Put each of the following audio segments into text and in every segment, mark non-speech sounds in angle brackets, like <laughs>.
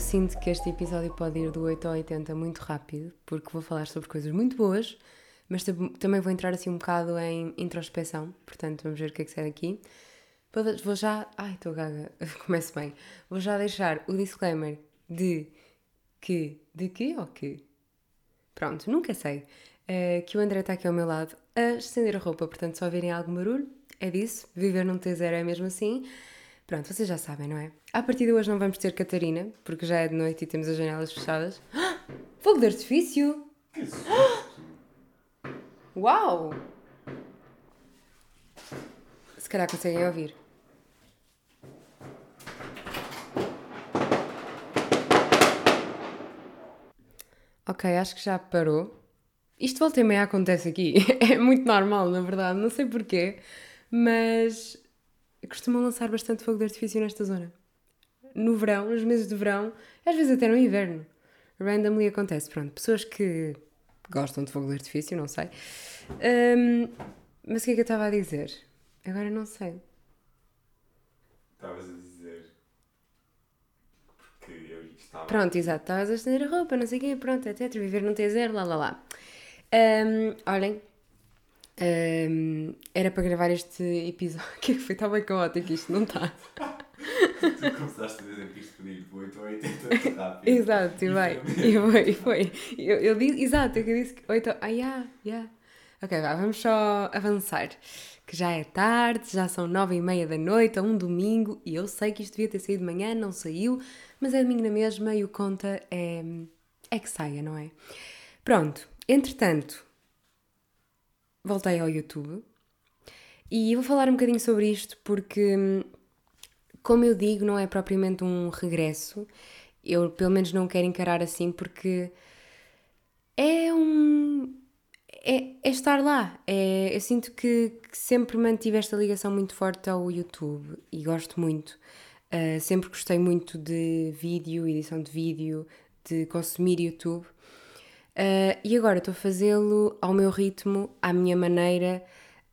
Sinto que este episódio pode ir do 8 ao 80 muito rápido, porque vou falar sobre coisas muito boas, mas também vou entrar assim um bocado em introspeção, portanto vamos ver o que é que sai daqui. Vou já. Ai, estou gaga, <laughs> começo bem. Vou já deixar o disclaimer de que. De que ou que? Pronto, nunca sei. Uh, que o André está aqui ao meu lado a estender a roupa, portanto, se ouvirem algum barulho, é disso. Viver num T0 é mesmo assim. Pronto, vocês já sabem, não é? A partir de hoje não vamos ter Catarina, porque já é de noite e temos as janelas fechadas. <gasps> Fogo de artifício! <gasps> Uau! Se calhar conseguem ouvir. Ok, acho que já parou. Isto volta e meia acontece aqui. <laughs> É muito normal, na verdade. Não sei porquê, mas costumam lançar bastante fogo de artifício nesta zona. No verão, nos meses de verão, às vezes até no inverno. Randomly acontece. Pronto, pessoas que gostam de fogo de artifício, não sei. Um, mas o que é que eu estava a dizer? Agora não sei. Estavas a dizer. Porque eu estava. Pronto, exato. Estavas a estender a roupa, não sei o quê, pronto, etc. Viver num T0, lá lá lá. Um, olhem, um, era para gravar este episódio. O <laughs> que é que foi? Está bem caótico isto, não está? tu começaste a dizer que isto podia ir de 8 a 80 rápido. <laughs> exato, e vai. E foi, foi. Eu, eu disse, exato, eu disse que 8 Ah, yeah, yeah. Ok, vá, vamos só avançar. Que já é tarde, já são 9 e meia da noite, é um domingo, e eu sei que isto devia ter saído de manhã, não saiu, mas é domingo na mesma e o conta é, é que saia, não é? Pronto, entretanto, voltei ao YouTube e vou falar um bocadinho sobre isto porque, como eu digo, não é propriamente um regresso. Eu, pelo menos, não quero encarar assim porque é um. É, é estar lá. É, eu sinto que, que, sempre mantive esta ligação muito forte ao YouTube e gosto muito. Uh, sempre gostei muito de vídeo, edição de vídeo, de consumir YouTube. Uh, e agora estou a fazê-lo ao meu ritmo, à minha maneira,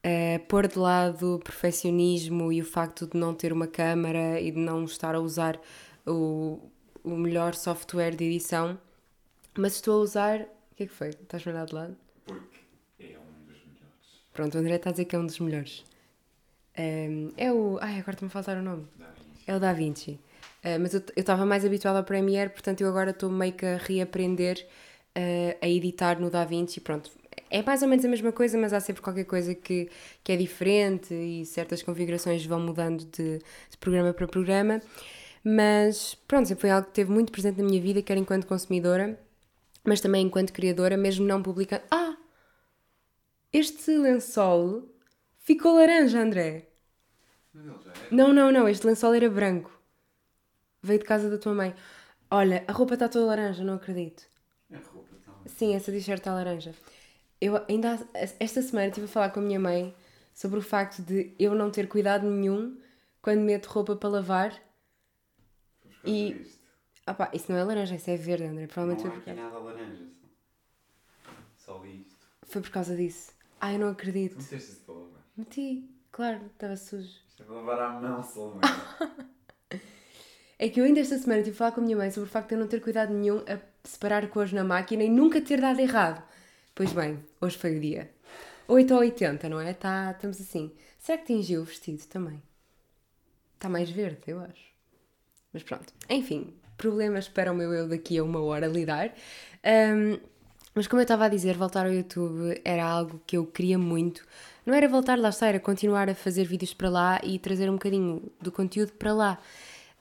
uh, pôr de lado o perfeccionismo e o facto de não ter uma câmara e de não estar a usar o, o melhor software de edição, mas estou a usar. O que é que foi? Estás-me a de lado? Porque é um dos melhores. Pronto, o André está a dizer que é um dos melhores. Um, é o. Ai, agora está-me a faltar o nome. É o Da Vinci. Uh, mas eu estava mais habituada ao Premiere, portanto eu agora estou meio que a reaprender uh, a editar no DaVinci, pronto. É mais ou menos a mesma coisa, mas há sempre qualquer coisa que, que é diferente e certas configurações vão mudando de, de programa para programa. Mas pronto, sempre foi algo que teve muito presente na minha vida, quer enquanto consumidora, mas também enquanto criadora, mesmo não publicando. Ah! Este lençol ficou laranja, André. Não, não, não, este lençol era branco. Veio de casa da tua mãe. Olha, a roupa está toda laranja, não acredito. Sim, essa t-shirt está laranja. Eu ainda esta semana estive a falar com a minha mãe sobre o facto de eu não ter cuidado nenhum quando meto roupa para lavar. E. Opa, isso não é laranja, isso é verde, André. Provavelmente não foi por causa. nada laranja. Só isto. Foi por causa disso. Ai, eu não acredito. Meteste isso para lavar? Meti, claro, estava sujo. Isto é para lavar à mão, Salomé. <laughs> é que eu ainda esta semana estive a falar com a minha mãe sobre o facto de eu não ter cuidado nenhum a separar cores na máquina e nunca ter dado errado. Pois bem, hoje foi o dia. 8 ou 80, não é? Tá, estamos assim. Será que tingiu o vestido também? Está mais verde, eu acho. Mas pronto. Enfim, problemas para o meu eu daqui a uma hora lidar. Um, mas como eu estava a dizer, voltar ao YouTube era algo que eu queria muito. Não era voltar lá, está, era continuar a fazer vídeos para lá e trazer um bocadinho do conteúdo para lá.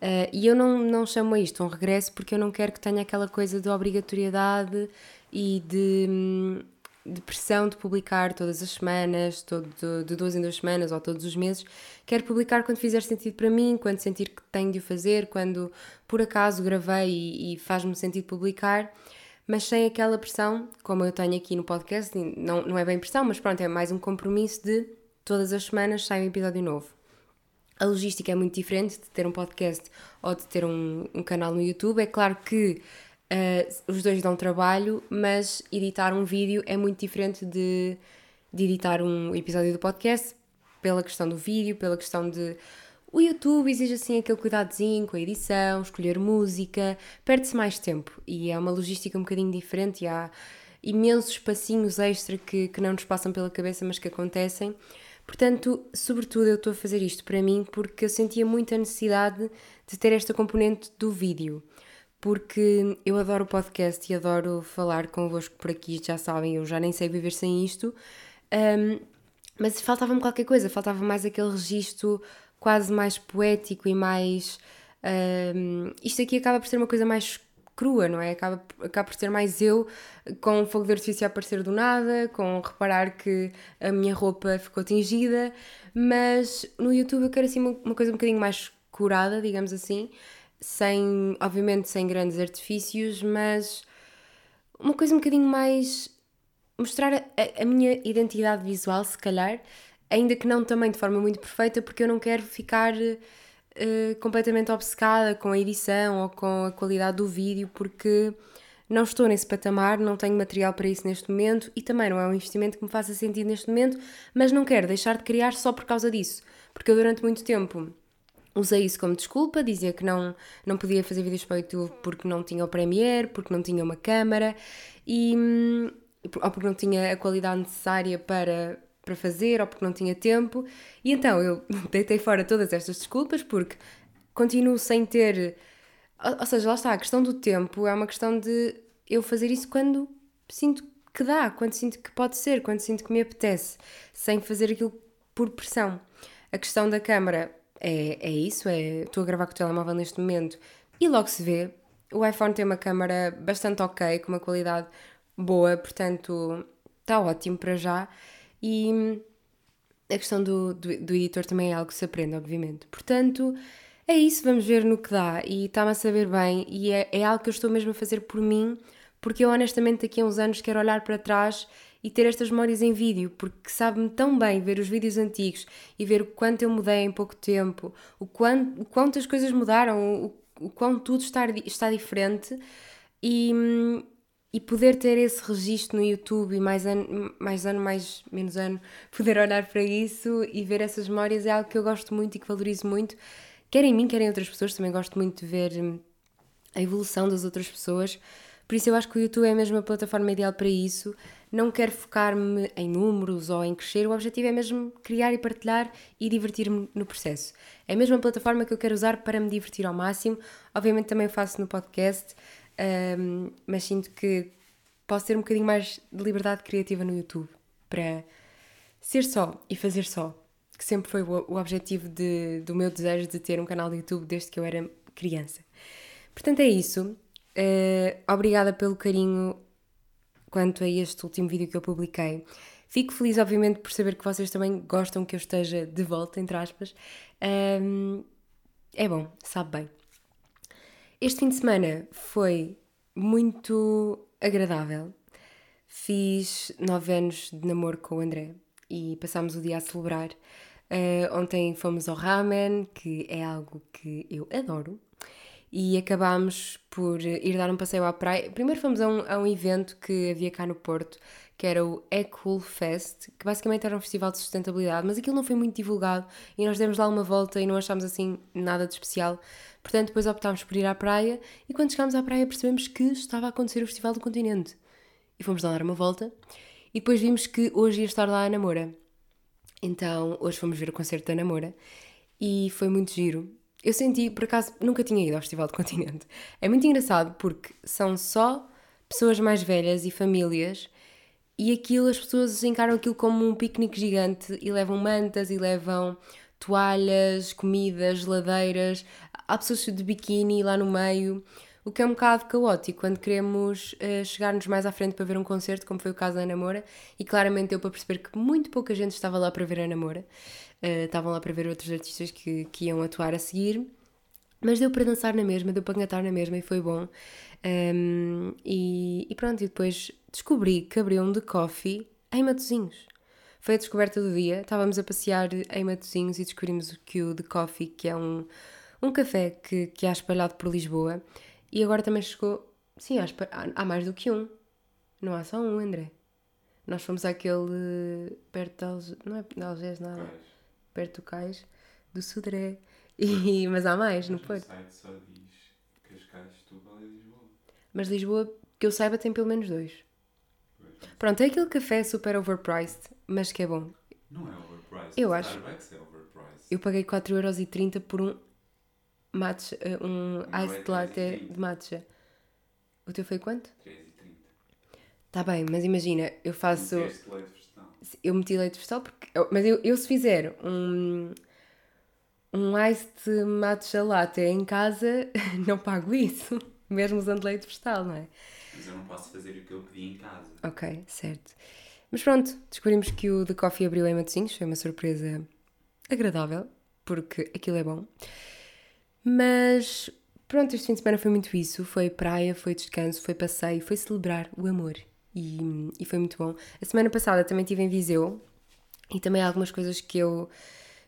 Uh, e eu não, não chamo a isto um regresso porque eu não quero que tenha aquela coisa de obrigatoriedade e de, hum, de pressão de publicar todas as semanas, todo, de duas em duas semanas ou todos os meses. Quero publicar quando fizer sentido para mim, quando sentir que tenho de o fazer, quando por acaso gravei e, e faz-me sentido publicar, mas sem aquela pressão, como eu tenho aqui no podcast, não, não é bem pressão, mas pronto, é mais um compromisso de todas as semanas sai um episódio novo. A logística é muito diferente de ter um podcast ou de ter um, um canal no YouTube. É claro que uh, os dois dão trabalho, mas editar um vídeo é muito diferente de, de editar um episódio do podcast, pela questão do vídeo, pela questão de O YouTube exige assim aquele cuidadozinho com a edição, escolher música, perde-se mais tempo e é uma logística um bocadinho diferente e há imensos espacinhos extra que, que não nos passam pela cabeça, mas que acontecem. Portanto, sobretudo eu estou a fazer isto para mim porque eu sentia muita necessidade de ter esta componente do vídeo. Porque eu adoro o podcast e adoro falar convosco por aqui, já sabem, eu já nem sei viver sem isto. Um, mas faltava-me qualquer coisa, faltava mais aquele registro quase mais poético e mais. Um, isto aqui acaba por ser uma coisa mais crua, não é? Acaba, acaba por ser mais eu com o fogo de artifício a aparecer do nada, com reparar que a minha roupa ficou tingida, mas no YouTube eu quero assim uma, uma coisa um bocadinho mais curada, digamos assim, sem, obviamente sem grandes artifícios, mas uma coisa um bocadinho mais mostrar a, a minha identidade visual, se calhar, ainda que não também de forma muito perfeita, porque eu não quero ficar uh, completamente obcecada com a edição ou com a qualidade do vídeo, porque não estou nesse patamar, não tenho material para isso neste momento e também não é um investimento que me faça sentido neste momento, mas não quero deixar de criar só por causa disso, porque eu durante muito tempo usei isso como desculpa, dizia que não, não podia fazer vídeos para o YouTube porque não tinha o Premiere, porque não tinha uma câmara e, hum, ou porque não tinha a qualidade necessária para, para fazer ou porque não tinha tempo. E então eu <laughs> deitei fora todas estas desculpas porque continuo sem ter. Ou, seja, lá está, a questão do tempo é uma questão de eu fazer isso quando sinto que dá, quando sinto que pode ser, quando sinto que me apetece, sem fazer aquilo por pressão. A questão da câmara é, é isso, é estou a gravar com o telemóvel neste momento e logo se vê. O iPhone tem uma câmara bastante ok, com uma qualidade boa, portanto está ótimo para já. E a questão do, do, do editor também é algo que se aprende, obviamente. Portanto, é isso, vamos ver no que dá. E está-me a saber bem, e é, é algo que eu estou mesmo a fazer por mim, porque eu honestamente daqui a uns anos quero olhar para trás e ter estas memórias em vídeo, porque sabe-me tão bem ver os vídeos antigos e ver o quanto eu mudei em pouco tempo, o quanto, o quanto as coisas mudaram, o, o quanto tudo está, está diferente. E, hum, e poder ter esse registro no YouTube e mais ano, mais ano, mais menos ano, <laughs> poder olhar para isso e ver essas memórias é algo que eu gosto muito e que valorizo muito, quer em mim, quer em outras pessoas, também gosto muito de ver hum, a evolução das outras pessoas, por isso eu acho que o YouTube é mesmo a plataforma ideal para isso, não quero focar-me em números ou em crescer, o objetivo é mesmo criar e partilhar e divertir-me no processo. É a mesma plataforma que eu quero usar para me divertir ao máximo, obviamente também faço no podcast, um, mas sinto que posso ter um bocadinho mais de liberdade criativa no YouTube para ser só e fazer só, que sempre foi o, o objetivo de, do meu desejo de ter um canal de YouTube desde que eu era criança. Portanto, é isso. Uh, obrigada pelo carinho quanto a este último vídeo que eu publiquei. Fico feliz, obviamente, por saber que vocês também gostam que eu esteja de volta, entre aspas. Um, é bom, sabe bem. Este fim de semana foi muito agradável. Fiz nove anos de namoro com o André e passámos o dia a celebrar. Uh, ontem fomos ao ramen, que é algo que eu adoro, e acabámos por ir dar um passeio à praia. Primeiro fomos a um, a um evento que havia cá no Porto, que era o Ecool Fest, que basicamente era um festival de sustentabilidade, mas aquilo não foi muito divulgado e nós demos lá uma volta e não achámos assim nada de especial. Portanto, depois optámos por ir à praia e quando chegámos à praia percebemos que estava a acontecer o Festival do Continente. E fomos lá dar uma volta e depois vimos que hoje ia estar lá a Namora. Então, hoje fomos ver o concerto da Namora e foi muito giro. Eu senti, por acaso, nunca tinha ido ao Festival do Continente. É muito engraçado porque são só pessoas mais velhas e famílias e aquilo, as pessoas encaram aquilo como um piquenique gigante e levam mantas e levam toalhas, comidas, geladeiras. Há pessoas de biquíni lá no meio, o que é um bocado caótico quando queremos uh, chegar-nos mais à frente para ver um concerto, como foi o caso da Namora. E claramente deu para perceber que muito pouca gente estava lá para ver a Namora. Uh, estavam lá para ver outros artistas que, que iam atuar a seguir. Mas deu para dançar na mesma, deu para cantar na mesma e foi bom. Um, e, e, pronto, e depois descobri que abriu um de coffee em Matozinhos. Foi a descoberta do dia. Estávamos a passear em Matozinhos e descobrimos que o The Coffee, que é um, um café que, que há espalhado por Lisboa, e agora também chegou. Sim, há, há mais do que um. Não há só um, André. Nós fomos àquele perto de Algés, não é de Algés nada, perto do Cais, do Sudré. <laughs> E, mas há mais no Mas Porto. O site só diz Cascais, Setúbal e Lisboa. Mas Lisboa, que eu saiba, tem pelo menos dois. Pronto, é aquele café super overpriced, mas que é bom. Não é overpriced. Eu acho. Starbucks é overpriced. Eu paguei 4,30€ por um matcha, eh, um meu é iced latte 3,30. de matcha. O teu foi quanto? 3,30. Tá bem, mas imagina, eu faço. Meteste leite vegetal. Eu meti leite vegetal porque. eu- Mas eu, eu se fizer um. Um iced matcha latte em casa, <laughs> não pago isso. Mesmo usando leite vegetal, não é? Mas eu não posso fazer o que eu pedi em casa. Ok, certo. Mas pronto, descobrimos que o The Coffee abriu em Matosinhos, foi uma surpresa agradável, porque aquilo é bom. Mas pronto, este fim de semana foi muito isso: foi praia, foi descanso, foi passeio, foi celebrar o amor. E, e foi muito bom. A semana passada também estive em Viseu e também há algumas coisas que eu,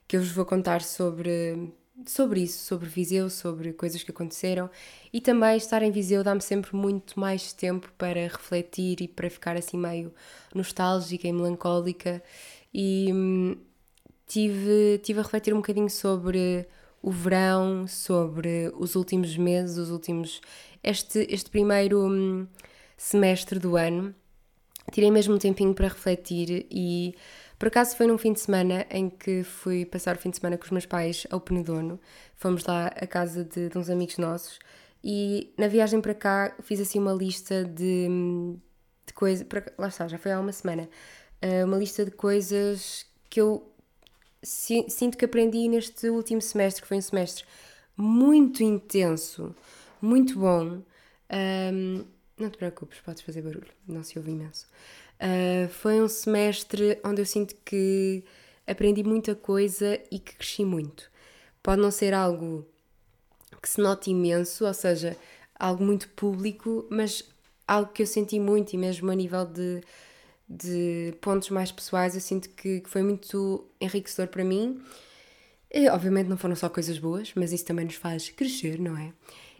que eu vos vou contar sobre, sobre isso, sobre Viseu, sobre coisas que aconteceram. E também estar em Viseu dá-me sempre muito mais tempo para refletir e para ficar assim meio nostálgica e melancólica. E hum, tive, tive a refletir um bocadinho sobre o verão, sobre os últimos meses, os últimos. Este, este primeiro hum, semestre do ano. Tirei mesmo um tempinho para refletir e por acaso foi num fim de semana em que fui passar o fim de semana com os meus pais ao Penedono. Fomos lá à casa de, de uns amigos nossos e na viagem para cá fiz assim uma lista de, de coisas. Lá está, já foi há uma semana. ah, uma lista de coisas que eu si- sinto que aprendi neste último semestre, que foi um semestre muito intenso, muito bom. Ahm, não te preocupes, podes fazer barulho, não se ouve imenso. Ah, foi um semestre onde eu sinto que aprendi muita coisa e que cresci muito. Pode não ser algo que se note imenso, ou seja, algo muito público, mas algo que eu senti muito e mesmo a nível de, de pontos mais pessoais, eu sinto que, que foi muito enriquecedor para mim. E, obviamente não foram só coisas boas, mas isso também nos faz crescer, não é?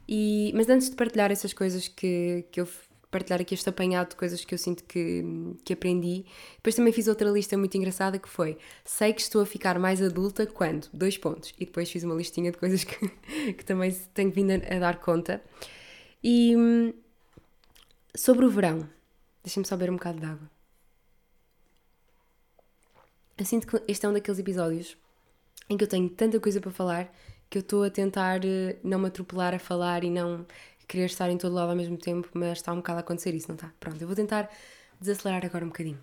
E, mas antes de partilhar essas coisas que, que eu partilhar aqui este apanhado de coisas que eu sinto que, que aprendi, depois também fiz outra lista muito engraçada que foi sei que estou a ficar mais adulta quando? Dois pontos. E depois fiz uma listinha de coisas <laughs> que, que também tenho vindo a, a dar conta. E hum, sobre o verão, deixem-me só beber um bocado de água. Eu sinto que este é um daqueles episódios em que eu tenho tanta coisa para falar que eu estou a tentar eh, não me atropelar a falar e não querer estar em todo lado ao mesmo tempo, mas está um bocado a acontecer isso, não está? Pronto, eu vou tentar desacelerar agora um bocadinho.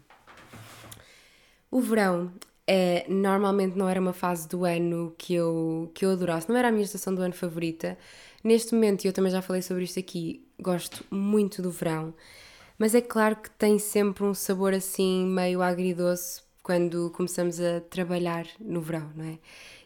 O verão é, normalmente não era uma fase do ano que eu, que eu adorasse, não era a minha estação do ano favorita. Neste momento, e eu também já falei sobre isto aqui, gosto muito do verão, mas é claro que tem sempre um sabor assim meio agridoce quando começamos a trabalhar no verão, não é?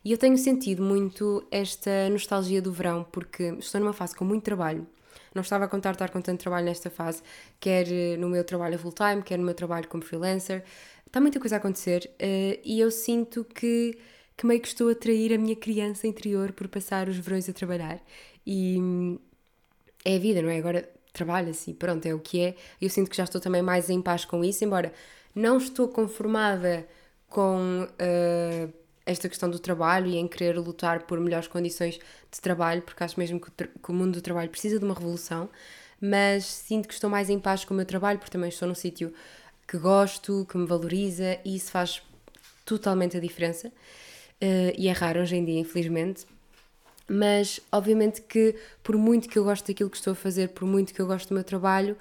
E eu tenho sentido muito esta nostalgia do verão porque estou numa fase com muito trabalho. Não estava a contar estar com tanto trabalho nesta fase, quer eh, no meu trabalho a full time, quer no meu trabalho como freelancer. Está muita coisa a acontecer eh, e eu sinto que, que meio que estou a trair a minha criança interior por passar os verões a trabalhar. E hum, é a vida, não é? Agora trabalha-se pronto, é o que é. Eu sinto que já estou também mais em paz com isso, embora não estou conformada com uh, esta questão do trabalho e em querer lutar por melhores condições de trabalho, porque acho mesmo que o, que o mundo do trabalho precisa de uma revolução, mas sinto que estou mais em paz com o meu trabalho, porque também estou num sítio que gosto, que me valoriza e isso faz totalmente a diferença. Uh, e é raro hoje em dia, infelizmente, mas obviamente que por muito que eu gosto daquilo que estou a fazer, por muito que eu gosto do meu trabalho,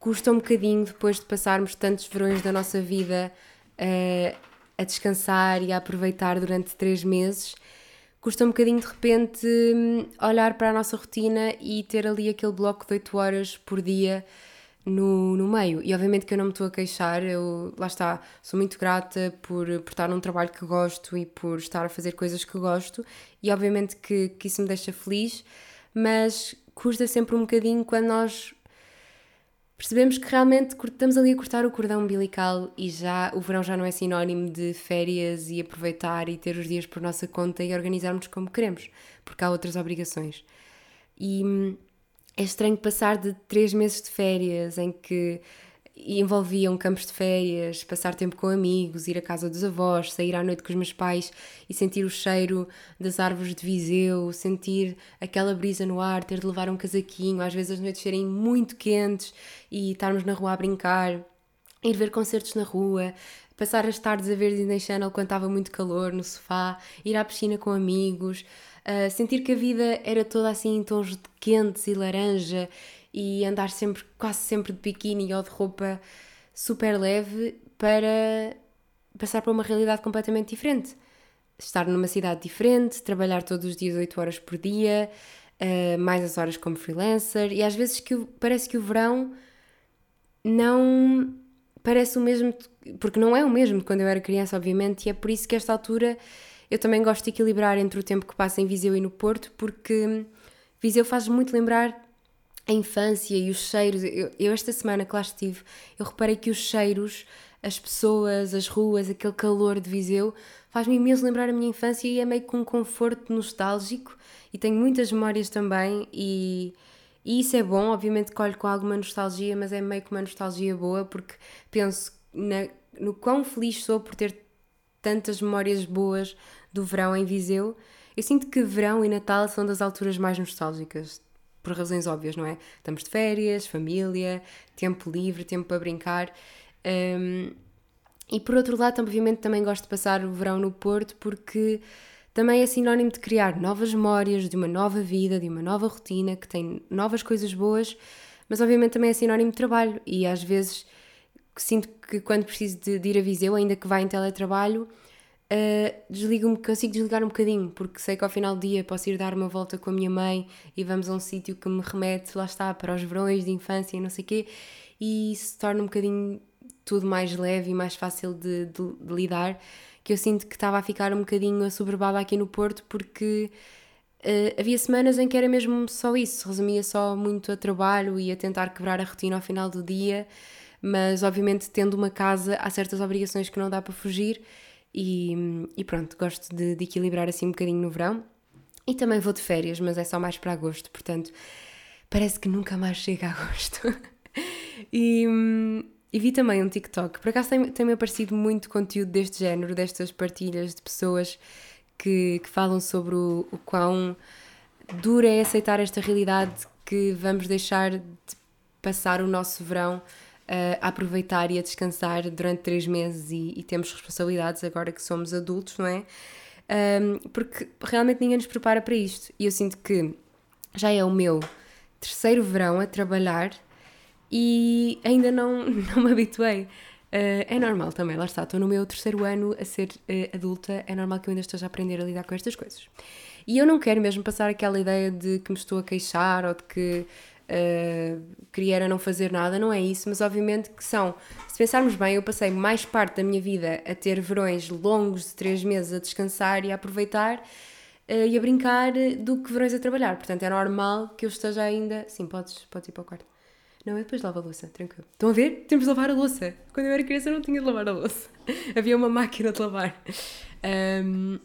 custa um bocadinho depois de passarmos tantos verões da nossa vida eh, a descansar e a aproveitar durante três meses, custa um bocadinho de repente hum, olhar para a nossa rotina e ter ali aquele bloco de 8 horas por dia no, no meio. E obviamente que eu não me estou a queixar, eu lá está, sou muito grata por, por estar num trabalho que gosto e por estar a fazer coisas que gosto, e obviamente que, que isso me deixa feliz, mas custa sempre um bocadinho quando nós percebemos que realmente estamos ali a cortar o cordão umbilical e já o verão já não é sinónimo de férias e aproveitar e ter os dias por nossa conta e organizarmos como queremos, porque há outras obrigações. E hum, é estranho passar de três meses de férias em que e envolviam campos de férias, passar tempo com amigos, ir à casa dos avós, sair à noite com os meus pais e sentir o cheiro das árvores de Viseu, sentir aquela brisa no ar, ter de levar um casaquinho, às vezes as noites serem muito quentes e estarmos na rua a brincar, ir ver concertos na rua, passar as tardes a ver Disney Channel quando estava muito calor no sofá, ir à piscina com amigos, uh, sentir que a vida era toda assim em tons de quentes e laranja e andar sempre, quase sempre de biquíni ou de roupa super leve para passar para uma realidade completamente diferente. Estar numa cidade diferente, trabalhar todos os dias 8 horas por dia, uh, mais as horas como freelancer, e às vezes que parece que o verão não parece o mesmo, porque não é o mesmo de quando eu era criança, obviamente, e é por isso que esta altura eu também gosto de equilibrar entre o tempo que passa em Viseu e no Porto, porque Viseu faz muito lembrar a infância e os cheiros. Eu, eu, esta semana que lá estive, eu reparei que os cheiros, as pessoas, as ruas, aquele calor de Viseu, faz-me imenso lembrar a minha infância e é meio com um conforto nostálgico e tenho muitas memórias também e, e isso é bom, obviamente colho com alguma nostalgia, mas é meio que uma nostalgia boa porque penso na, no quão feliz sou por ter tantas memórias boas do verão em Viseu. Eu sinto que verão e Natal são das alturas mais nostálgicas por razões óbvias, não é? Estamos de férias, família, tempo livre, tempo para brincar. Um, e por outro lado, obviamente, também gosto de passar o verão no Porto porque também é sinónimo de criar novas memórias, de uma nova vida, de uma nova rotina que tem novas coisas boas, mas obviamente também é sinónimo de trabalho e às vezes sinto que quando preciso de, de ir a Viseu, ainda que vá em teletrabalho, uh, desligo-me, consigo desligar um bocadinho, porque sei que ao final do dia posso ir dar uma volta com a minha mãe e vamos a um sítio que me remete, lá está, para os verões de infância e não sei o quê, e se torna um bocadinho tudo mais leve e mais fácil de, de, de lidar, que eu sinto que estava a ficar um bocadinho assoberbada aqui no Porto, porque uh, havia semanas em que era mesmo só isso, resumia só muito a trabalho e a tentar quebrar a rotina ao final do dia, mas obviamente tendo uma casa há certas obrigações que não dá para fugir e, e pronto, gosto de, de, equilibrar assim um bocadinho no verão. E também vou de férias, mas é só mais para agosto, portanto parece que nunca mais chega a <laughs> agosto. e, e, vi também um TikTok, por acaso tem-me tem aparecido muito conteúdo deste género, destas partilhas de pessoas que, que falam sobre o, o quão dura é aceitar esta realidade que vamos deixar de passar o nosso verão a aproveitar e a descansar durante três meses e, e temos responsabilidades agora que somos adultos, não é? Um, porque realmente ninguém nos prepara para isto. E eu sinto que já é o meu terceiro verão a trabalhar e ainda não, <laughs> não me habituei. Uh, é normal também, lá está, estou no meu terceiro ano a ser uh, adulta, é normal que eu ainda esteja a aprender a lidar com estas coisas. E eu não quero mesmo passar aquela ideia de que me estou a queixar ou de que uh, queria era não fazer nada, não é isso, mas obviamente que são, se pensarmos bem, eu passei mais parte da minha vida a ter verões longos de três meses a descansar e a aproveitar uh, e a brincar do que verões a trabalhar, portanto é normal que eu esteja ainda, sim, podes, podes ir para o quarto. Não, eu depois lavo a louça, tranquilo. Estão a ver? Temos de lavar a louça. Quando eu era criança não tinha de lavar a louça. <laughs> Havia uma máquina de lavar. Um,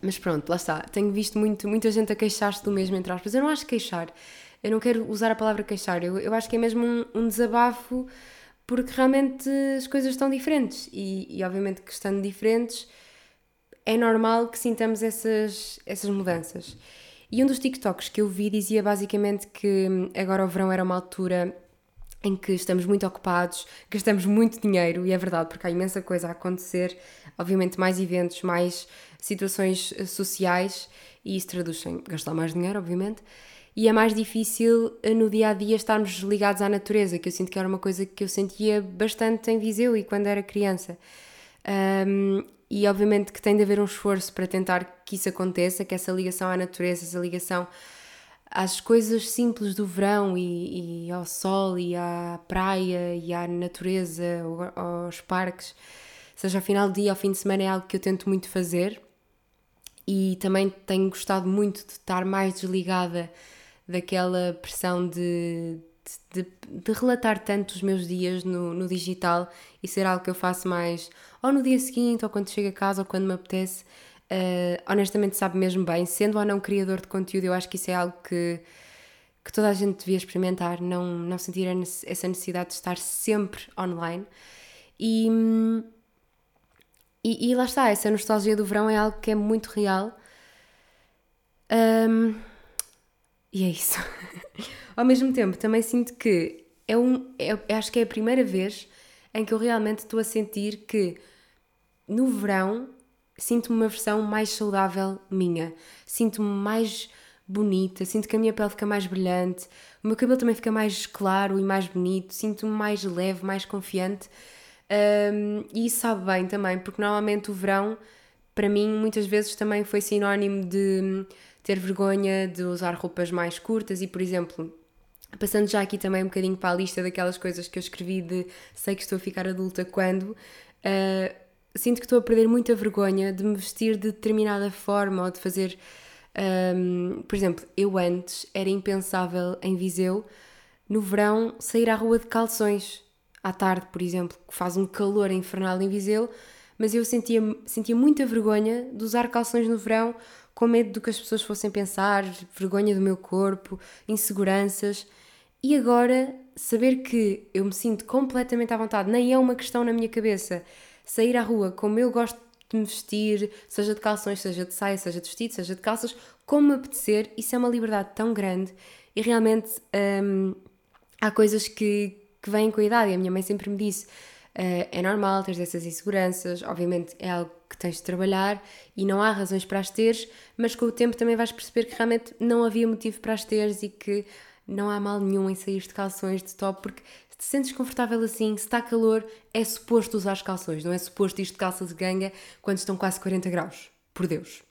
mas pronto, lá está. Tenho visto muito, muita gente a queixar-se do mesmo, entre aspas. Eu não acho queixar eu não quero usar a palavra queixar, eu, eu acho que é mesmo um, um desabafo porque realmente as coisas estão diferentes e, e, obviamente que estando diferentes é normal que sintamos essas, essas mudanças. E um dos TikToks que eu vi dizia basicamente que agora o verão era uma altura em que estamos muito ocupados, gastamos muito dinheiro, e é verdade, porque há imensa coisa a acontecer, obviamente mais eventos, mais situações sociais, e isso traduz em gastar mais dinheiro, obviamente, e é mais difícil eh, no dia a dia estarmos ligados à natureza, que eu sinto que era uma coisa que eu sentia bastante em Viseu e quando era criança. Um, e obviamente que tem de haver um esforço para tentar que isso aconteça, que essa ligação à natureza, essa ligação às coisas simples do verão e, e ao sol e à praia e à natureza, aos parques, seja ao final do dia, ao fim de semana, é algo que eu tento muito fazer e também tenho gostado muito de estar mais desligada daquela pressão de, de, de, relatar tanto os meus dias no, no digital e ser algo que eu faço mais ou no dia seguinte, ou quando chego a casa, ou quando me apetece. Uh, honestamente, sabe mesmo bem, sendo ou não criador de conteúdo, eu acho que isso é algo que, que toda a gente devia experimentar, não, não sentir essa necessidade de estar sempre online. E, e, e lá está, essa nostalgia do verão é algo que é muito real. Um, e é isso. Ao mesmo tempo, também sinto que é um. É, acho que é a primeira vez em que eu realmente estou a sentir que no verão sinto-me uma versão mais saudável minha. Sinto-me mais bonita, sinto que a minha pele fica mais brilhante, o meu cabelo também fica mais claro e mais bonito, sinto-me mais leve, mais confiante. Um, e isso sabe bem também, porque normalmente o verão, para mim, muitas vezes também foi sinónimo de ter vergonha de usar roupas mais curtas e, por exemplo, passando já aqui também um bocadinho para a lista daquelas coisas que eu escrevi de sei que estou a ficar adulta quando. Uh, sinto que estou a perder muita vergonha de me vestir de determinada forma ou de fazer. Um, por exemplo, eu antes era impensável em Viseu, no verão, sair à rua de calções à tarde, por exemplo, que faz um calor infernal em Viseu, mas eu sentia, sentia muita vergonha de usar calções no verão, com medo do que as pessoas fossem pensar, vergonha do meu corpo, inseguranças. E agora, saber que eu me sinto completamente à vontade, nem é uma questão na minha cabeça, sair à rua como eu gosto de me vestir, seja de calções, seja de saia, seja de vestido, seja de calças, como me apetecer, isso é uma liberdade tão grande e realmente hum, há coisas que, que vêm com a idade. E a minha mãe sempre me disse: é normal ter essas inseguranças, obviamente é algo que tens de trabalhar e não há razões para as teres, mas com o tempo também vais perceber que realmente não havia motivo para as teres e que não há mal nenhum em sair de calções, de top, porque se te sentes confortável assim, se está calor, é suposto usar as calções, não é suposto isto de calça de ganga quando estão quase 40 graus. Por Deus.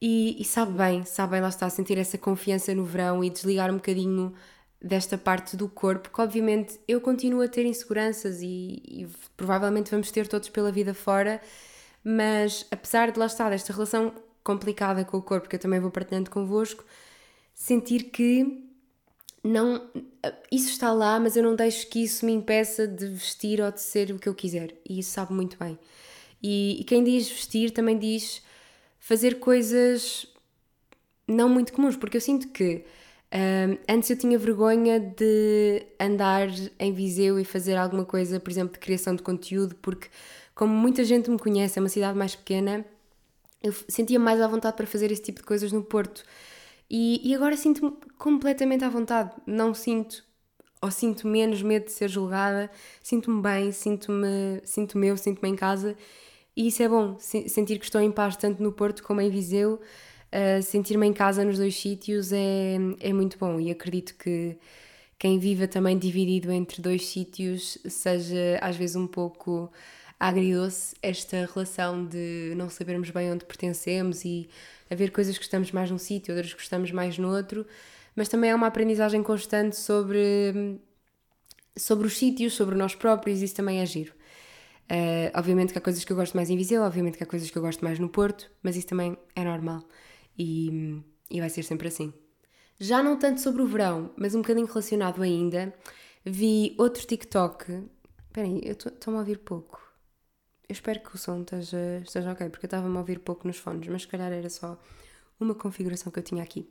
E, e sabe bem, sabe bem, lá está, sentir essa confiança no verão e desligar um bocadinho desta parte do corpo, que obviamente eu continuo a ter inseguranças e, e, provavelmente vamos ter todos pela vida fora, mas apesar de lá estar esta relação complicada com o corpo que eu também vou partilhando convosco, sentir que não isso está lá, mas eu não deixo que isso me impeça de vestir ou de ser o que eu quiser, e isso sabe muito bem. E, e quem diz vestir também diz fazer coisas não muito comuns, porque eu sinto que um, antes eu tinha vergonha de andar em Viseu e fazer alguma coisa, por exemplo, de criação de conteúdo, porque, como muita gente me conhece, é uma cidade mais pequena, eu sentia mais à vontade para fazer esse tipo de coisas no Porto. E, e agora sinto-me completamente à vontade. Não sinto, ou sinto menos medo de ser julgada, sinto-me bem, sinto-me sinto eu, sinto-me em casa. E isso é bom, sentir que estou em paz tanto no Porto como em Viseu uh, sentir-me em casa nos dois sítios é, é muito bom e acredito que quem viva também dividido entre dois sítios seja às vezes um pouco agridoce esta relação de não sabermos bem onde pertencemos e haver coisas que gostamos mais num sítio, outras que gostamos mais no outro, mas também é uma aprendizagem constante sobre, sobre os sítios, sobre nós próprios, isso também é giro. Uh, obviamente que há coisas que eu gosto mais em Viseu, obviamente que há coisas que eu gosto mais no Porto, mas isso também é normal e, e vai ser sempre assim. Já não tanto sobre o verão, mas um bocadinho relacionado ainda, vi outro TikTok. Espera eu estou-me a ouvir pouco. Eu espero que o som esteja, esteja ok, porque eu estava-me a ouvir pouco nos fones, mas se calhar era só uma configuração que eu tinha aqui.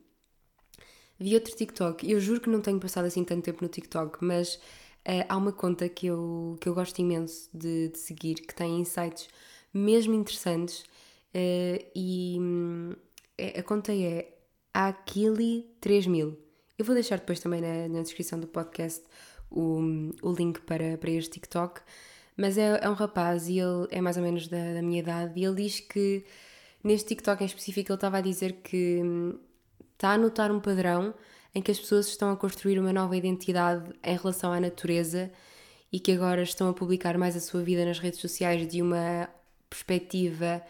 Vi outro TikTok, eu juro que não tenho passado assim tanto tempo no TikTok, mas uh, há uma conta que eu, que eu gosto imenso de, de seguir, que tem insights mesmo interessantes uh, e, a conta é Aquili3000. Eu vou deixar depois também na, na descrição do podcast o, o link para, para este TikTok. Mas é, é um rapaz e ele é mais ou menos da, da minha idade e ele diz que neste TikTok em específico ele estava a dizer que hum, está a notar um padrão em que as pessoas estão a construir uma nova identidade em relação à natureza e que agora estão a publicar mais a sua vida nas redes sociais de uma perspectiva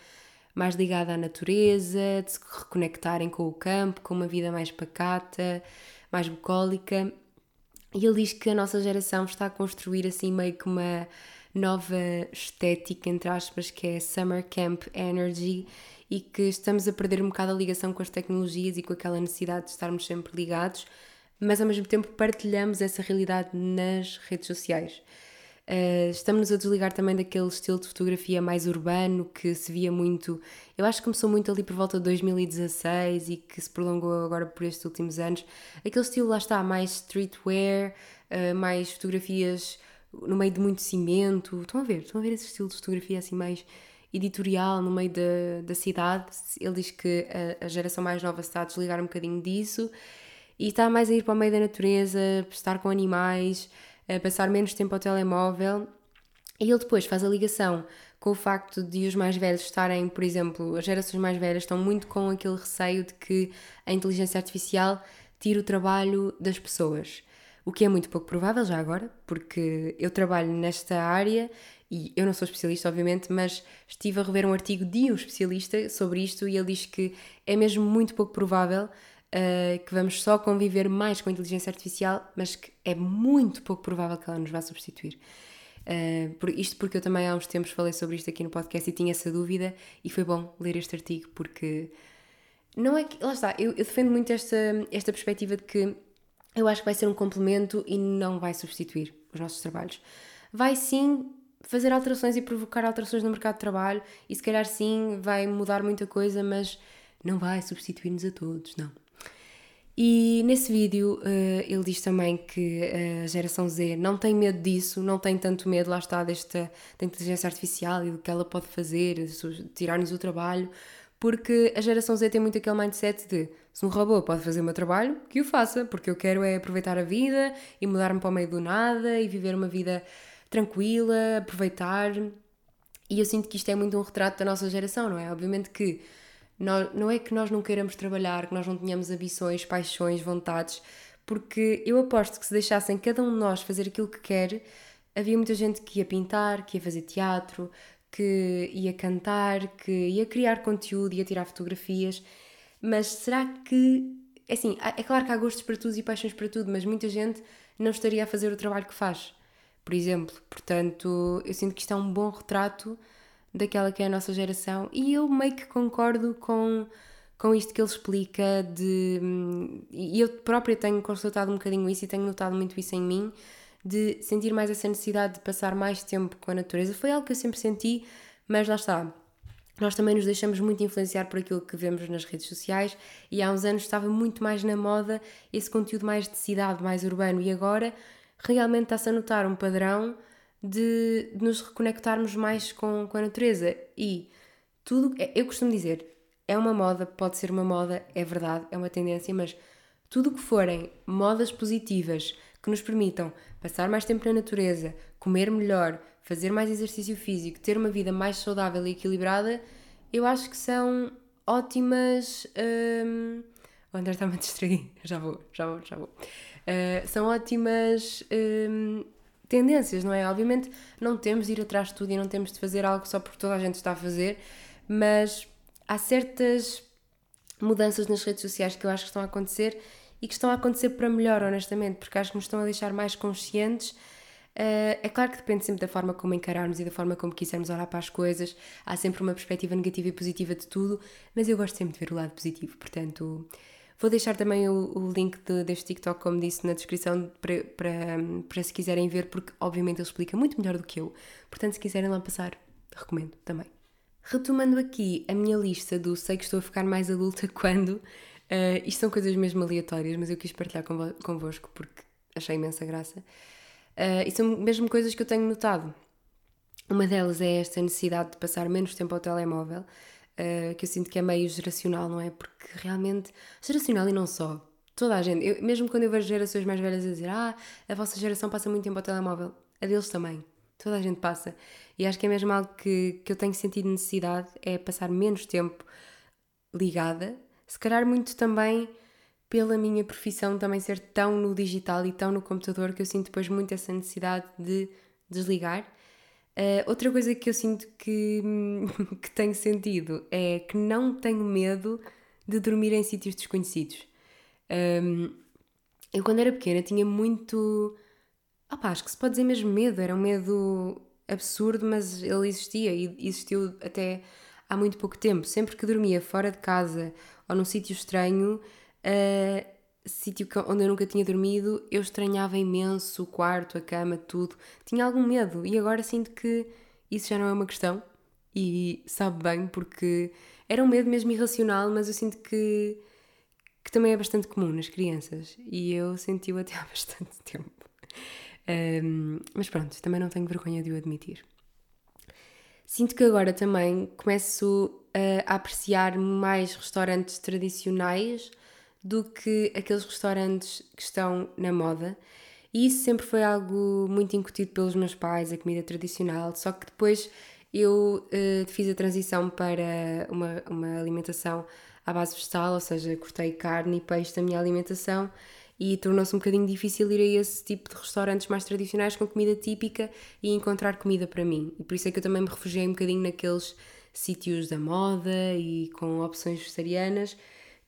mais ligada à natureza, de se reconectarem com o campo, com uma vida mais pacata, mais bucólica. E ele diz que a nossa geração está a construir assim meio que uma nova estética, entre aspas, que é Summer Camp Energy, e que estamos a perder um bocado a ligação com as tecnologias e com aquela necessidade de estarmos sempre ligados, mas ao mesmo tempo partilhamos essa realidade nas redes sociais. Uh, estamos a desligar também daquele estilo de fotografia mais urbano que se via muito. Eu acho que começou muito ali por volta de 2016 e que se prolongou agora por estes últimos anos. Aquele estilo lá está, mais streetwear, uh, mais fotografias no meio de muito cimento. Estão a ver? Estão a ver esse estilo de fotografia assim mais editorial no meio da, da cidade. Ele diz que a, a geração mais nova está a desligar um bocadinho disso e está mais a ir para o meio da natureza, estar com animais a passar menos tempo ao telemóvel. E ele depois faz a ligação com o facto de os mais velhos estarem, por exemplo, as gerações mais velhas estão muito com aquele receio de que a inteligência artificial tire o trabalho das pessoas. O que é muito pouco provável já agora, porque eu trabalho nesta área e eu não sou especialista, obviamente, mas estive a rever um artigo de um especialista sobre isto e ele diz que é mesmo muito pouco provável uh, que vamos só conviver mais com a inteligência artificial, mas que é muito pouco provável que ela nos vá substituir. Uh, por, isto porque eu também há uns tempos falei sobre isto aqui no podcast e tinha essa dúvida e foi bom ler este artigo porque não é que. Lá está, eu, eu defendo muito esta, esta perspectiva de que eu acho que vai ser um complemento e não vai substituir os nossos trabalhos. Vai sim fazer alterações e provocar alterações no mercado de trabalho e se calhar sim vai mudar muita coisa, mas não vai substituir-nos a todos, não. E nesse vídeo uh, ele diz também que a geração Z não tem medo disso, não tem tanto medo, lá está, desta da inteligência artificial e do que ela pode fazer, tirar-nos o trabalho, porque a geração Z tem muito aquele mindset de se um robô pode fazer o meu trabalho, que o faça, porque eu quero é aproveitar a vida e mudar-me para o meio do nada e viver uma vida tranquila, aproveitar. E eu sinto que isto é muito um retrato da nossa geração, não é? Obviamente que nós, não é que nós não queiramos trabalhar, que nós não tenhamos ambições, paixões, vontades, porque eu aposto que se deixassem cada um de nós fazer aquilo que quer, havia muita gente que ia pintar, que ia fazer teatro, que ia cantar, que ia criar conteúdo, ia tirar fotografias. Mas será que. É assim, é claro que há gostos para tudo e paixões para tudo, mas muita gente não estaria a fazer o trabalho que faz, por exemplo. Portanto, eu sinto que isto é um bom retrato daquela que é a nossa geração e eu meio que concordo com, com isto que ele explica de e eu própria tenho constatado um bocadinho isso e tenho notado muito isso em mim de sentir mais essa necessidade de passar mais tempo com a natureza. Foi algo que eu sempre senti mas lá está. Nós também nos deixamos muito influenciar por aquilo que vemos nas redes sociais e há uns anos estava muito mais na moda esse conteúdo mais de cidade, mais urbano e agora realmente está-se a notar um padrão de, de nos reconectarmos mais com, com a natureza. E tudo, é, eu costumo dizer, é uma moda, pode ser uma moda, é verdade, é uma tendência, mas tudo que forem modas positivas que nos permitam passar mais tempo na natureza, comer melhor, fazer mais exercício físico, ter uma vida mais saudável e equilibrada, eu acho que são ótimas. Hum... O André está-me a distrair, <laughs> já vou, já vou, já vou. Uh, são ótimas hum, tendências, não é? Obviamente não temos de ir atrás de tudo e não temos de fazer algo só porque toda a gente está a fazer, mas há certas mudanças nas redes sociais que eu acho que estão a acontecer e que estão a acontecer para melhor, honestamente, porque acho que nos estão a deixar mais conscientes. Uh, é claro que depende sempre da forma como encararmos e da forma como quisermos olhar para as coisas. Há sempre uma perspectiva negativa e positiva de tudo, mas eu gosto sempre de ver o lado positivo. Portanto, Vou deixar também o, o link de, deste TikTok, como disse, na descrição para, se quiserem ver, porque obviamente ele explica muito melhor do que eu. Portanto, se quiserem lá passar, recomendo também. Retomando aqui a minha lista do sei que estou a ficar mais adulta <laughs> quando. Uh, isto são coisas mesmo aleatórias, mas eu quis partilhar convo convosco porque achei imensa graça. Uh, e são mesmo coisas que eu tenho notado. Uma delas é esta necessidade de passar menos tempo ao telemóvel uh, que eu sinto que é meio geracional, não é? Porque realmente, geracional e não só, toda a gente, eu, mesmo quando eu vejo gerações mais velhas a dizer ah, a vossa geração passa muito tempo ao telemóvel, a deles também, toda a gente passa. E acho que é mesmo algo que, que eu tenho sentido necessidade, é passar menos tempo ligada, se calhar muito também pela minha profissão também ser tão no digital e tão no computador que eu sinto depois muito essa necessidade de desligar Uh, outra coisa que eu sinto que, <laughs> que tenho sentido é que não tenho medo de dormir em sítios desconhecidos. Um, eu, quando era pequena, tinha muito. Opa, acho que se pode dizer mesmo medo, era um medo absurdo, mas ele existia e existiu até há muito pouco tempo. Sempre que dormia fora de casa ou num sítio estranho, uh, sítio onde eu nunca tinha dormido, eu estranhava imenso o quarto, a cama, tudo. Tinha algum medo e agora sinto que isso já não é uma questão e sabe bem porque era um medo mesmo irracional, mas eu sinto que, que também é bastante comum nas crianças e eu senti-o até <laughs> há bastante tempo. Ahm, mas pronto, também não tenho vergonha de o admitir. Sinto que agora também começo a apreciar mais restaurantes tradicionais do que aqueles restaurantes que estão na moda. E isso sempre foi algo muito incutido pelos meus pais, a comida tradicional. Só que depois eu eh, fiz a transição para uma, uma alimentação à base vegetal, ou seja, cortei carne e peixe da minha alimentação e tornou-se um bocadinho difícil ir a esse tipo de restaurantes mais tradicionais com comida típica e encontrar comida para mim. E por isso é que eu também me refugiei um bocadinho naqueles sítios da moda e com opções vegetarianas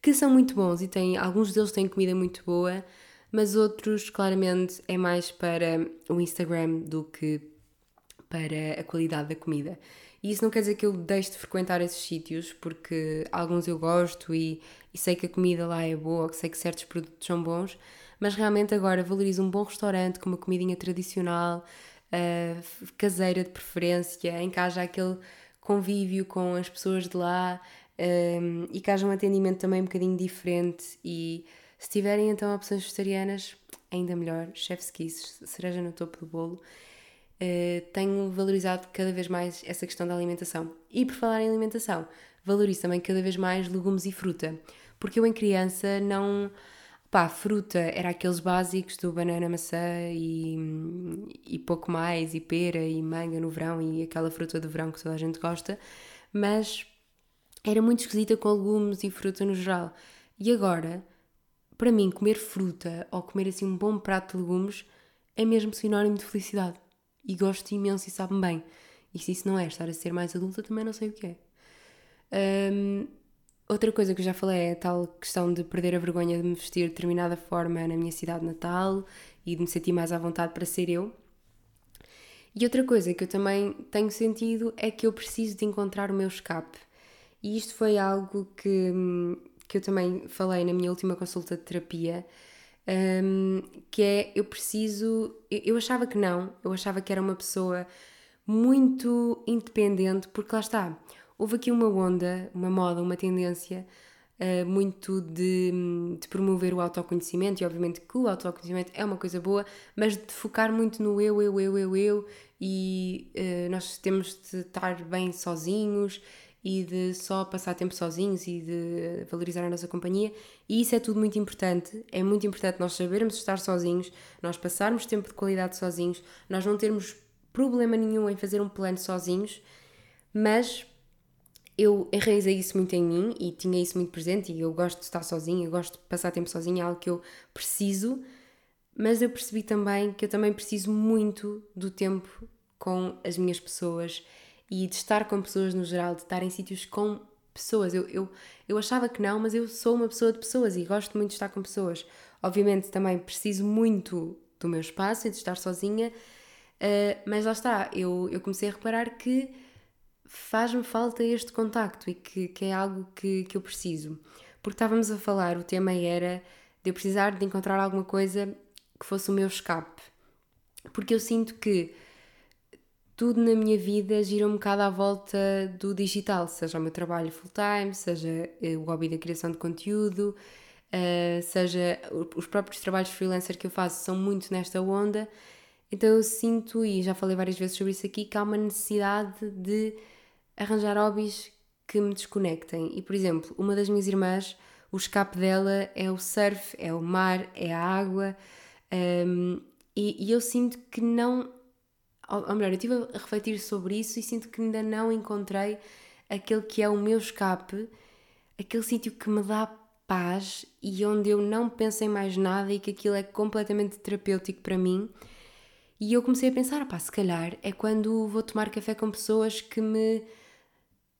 que são muito bons e têm, alguns deles têm comida muito boa, mas outros claramente é mais para o Instagram do que para a qualidade da comida. E isso não quer dizer que eu deixe de frequentar esses sítios, porque alguns eu gosto e, e sei que a comida lá é boa, que sei que certos produtos são bons, mas realmente agora valorizo um bom restaurante com uma comidinha tradicional, uh, caseira de preferência, em haja aquele convívio com as pessoas de lá um, e que haja um atendimento também um bocadinho diferente. E se tiverem então opções vegetarianas, ainda melhor, chef's kiss, cereja no topo do bolo. Uh, tenho valorizado cada vez mais essa questão da alimentação. E por falar em alimentação, valorizo também cada vez mais legumes e fruta. Porque eu em criança não. Pá, fruta era aqueles básicos do banana, maçã e, e pouco mais, e pera e manga no verão e aquela fruta do verão que toda a gente gosta, mas era muito esquisita com legumes e fruta no geral. E agora, para mim, comer fruta ou comer assim um bom prato de legumes é mesmo sinónimo de felicidade e gosto imenso e sabe-me bem. E se isso não é estar a ser mais adulta, também não sei o que é. Um, outra coisa que eu já falei é a tal questão de perder a vergonha de me vestir de determinada forma na minha cidade natal e de me sentir mais à vontade para ser eu. E outra coisa que eu também tenho sentido é que eu preciso de encontrar o meu escape. E isto foi algo que, que eu também falei na minha última consulta de terapia, um, que é eu preciso. Eu, eu achava que não, eu achava que era uma pessoa muito independente, porque lá está, houve aqui uma onda, uma moda, uma tendência uh, muito de, de, promover o autoconhecimento, e obviamente que o autoconhecimento é uma coisa boa, mas de focar muito no eu, eu, eu, eu, eu, e uh, nós temos de estar bem sozinhos e de só passar tempo sozinhos e de valorizar a nossa companhia. E isso é tudo muito importante. É muito importante nós sabermos estar sozinhos, nós passarmos tempo de qualidade sozinhos, nós não termos problema nenhum em fazer um plano sozinhos, mas eu enraizei isso muito em mim e tinha isso muito presente e eu gosto de estar sozinha, eu gosto de passar tempo sozinha, é algo que eu preciso, mas eu percebi também que eu também preciso muito do tempo com as minhas pessoas e de estar com pessoas no geral, de estar em sítios com pessoas. Eu, eu, eu achava que não, mas eu sou uma pessoa de pessoas e gosto muito de estar com pessoas. Obviamente também preciso muito do meu espaço e de estar sozinha, uh, mas lá está, eu, eu comecei a reparar que faz-me falta este contacto e que, que é algo que, que eu preciso. Porque estávamos a falar, o tema era de eu precisar de encontrar alguma coisa que fosse o meu escape. Porque eu sinto que tudo na minha vida gira um bocado à volta do digital, seja o meu trabalho full-time, seja o hobby da criação de conteúdo, uh, seja os próprios trabalhos freelancer que eu faço são muito nesta onda. Então eu sinto, e já falei várias vezes sobre isso aqui, que há uma necessidade de arranjar hobbies que me desconectem. E, por exemplo, uma das minhas irmãs, o escape dela é o surf, é o mar, é a água. Um, e, e eu sinto que não ou melhor, eu estive a refletir sobre isso e sinto que ainda não encontrei aquele que é o meu escape, aquele sítio que me dá paz e onde eu não penso em mais nada e que aquilo é completamente terapêutico para mim. E eu comecei a pensar, pá, se calhar é quando vou tomar café com pessoas que me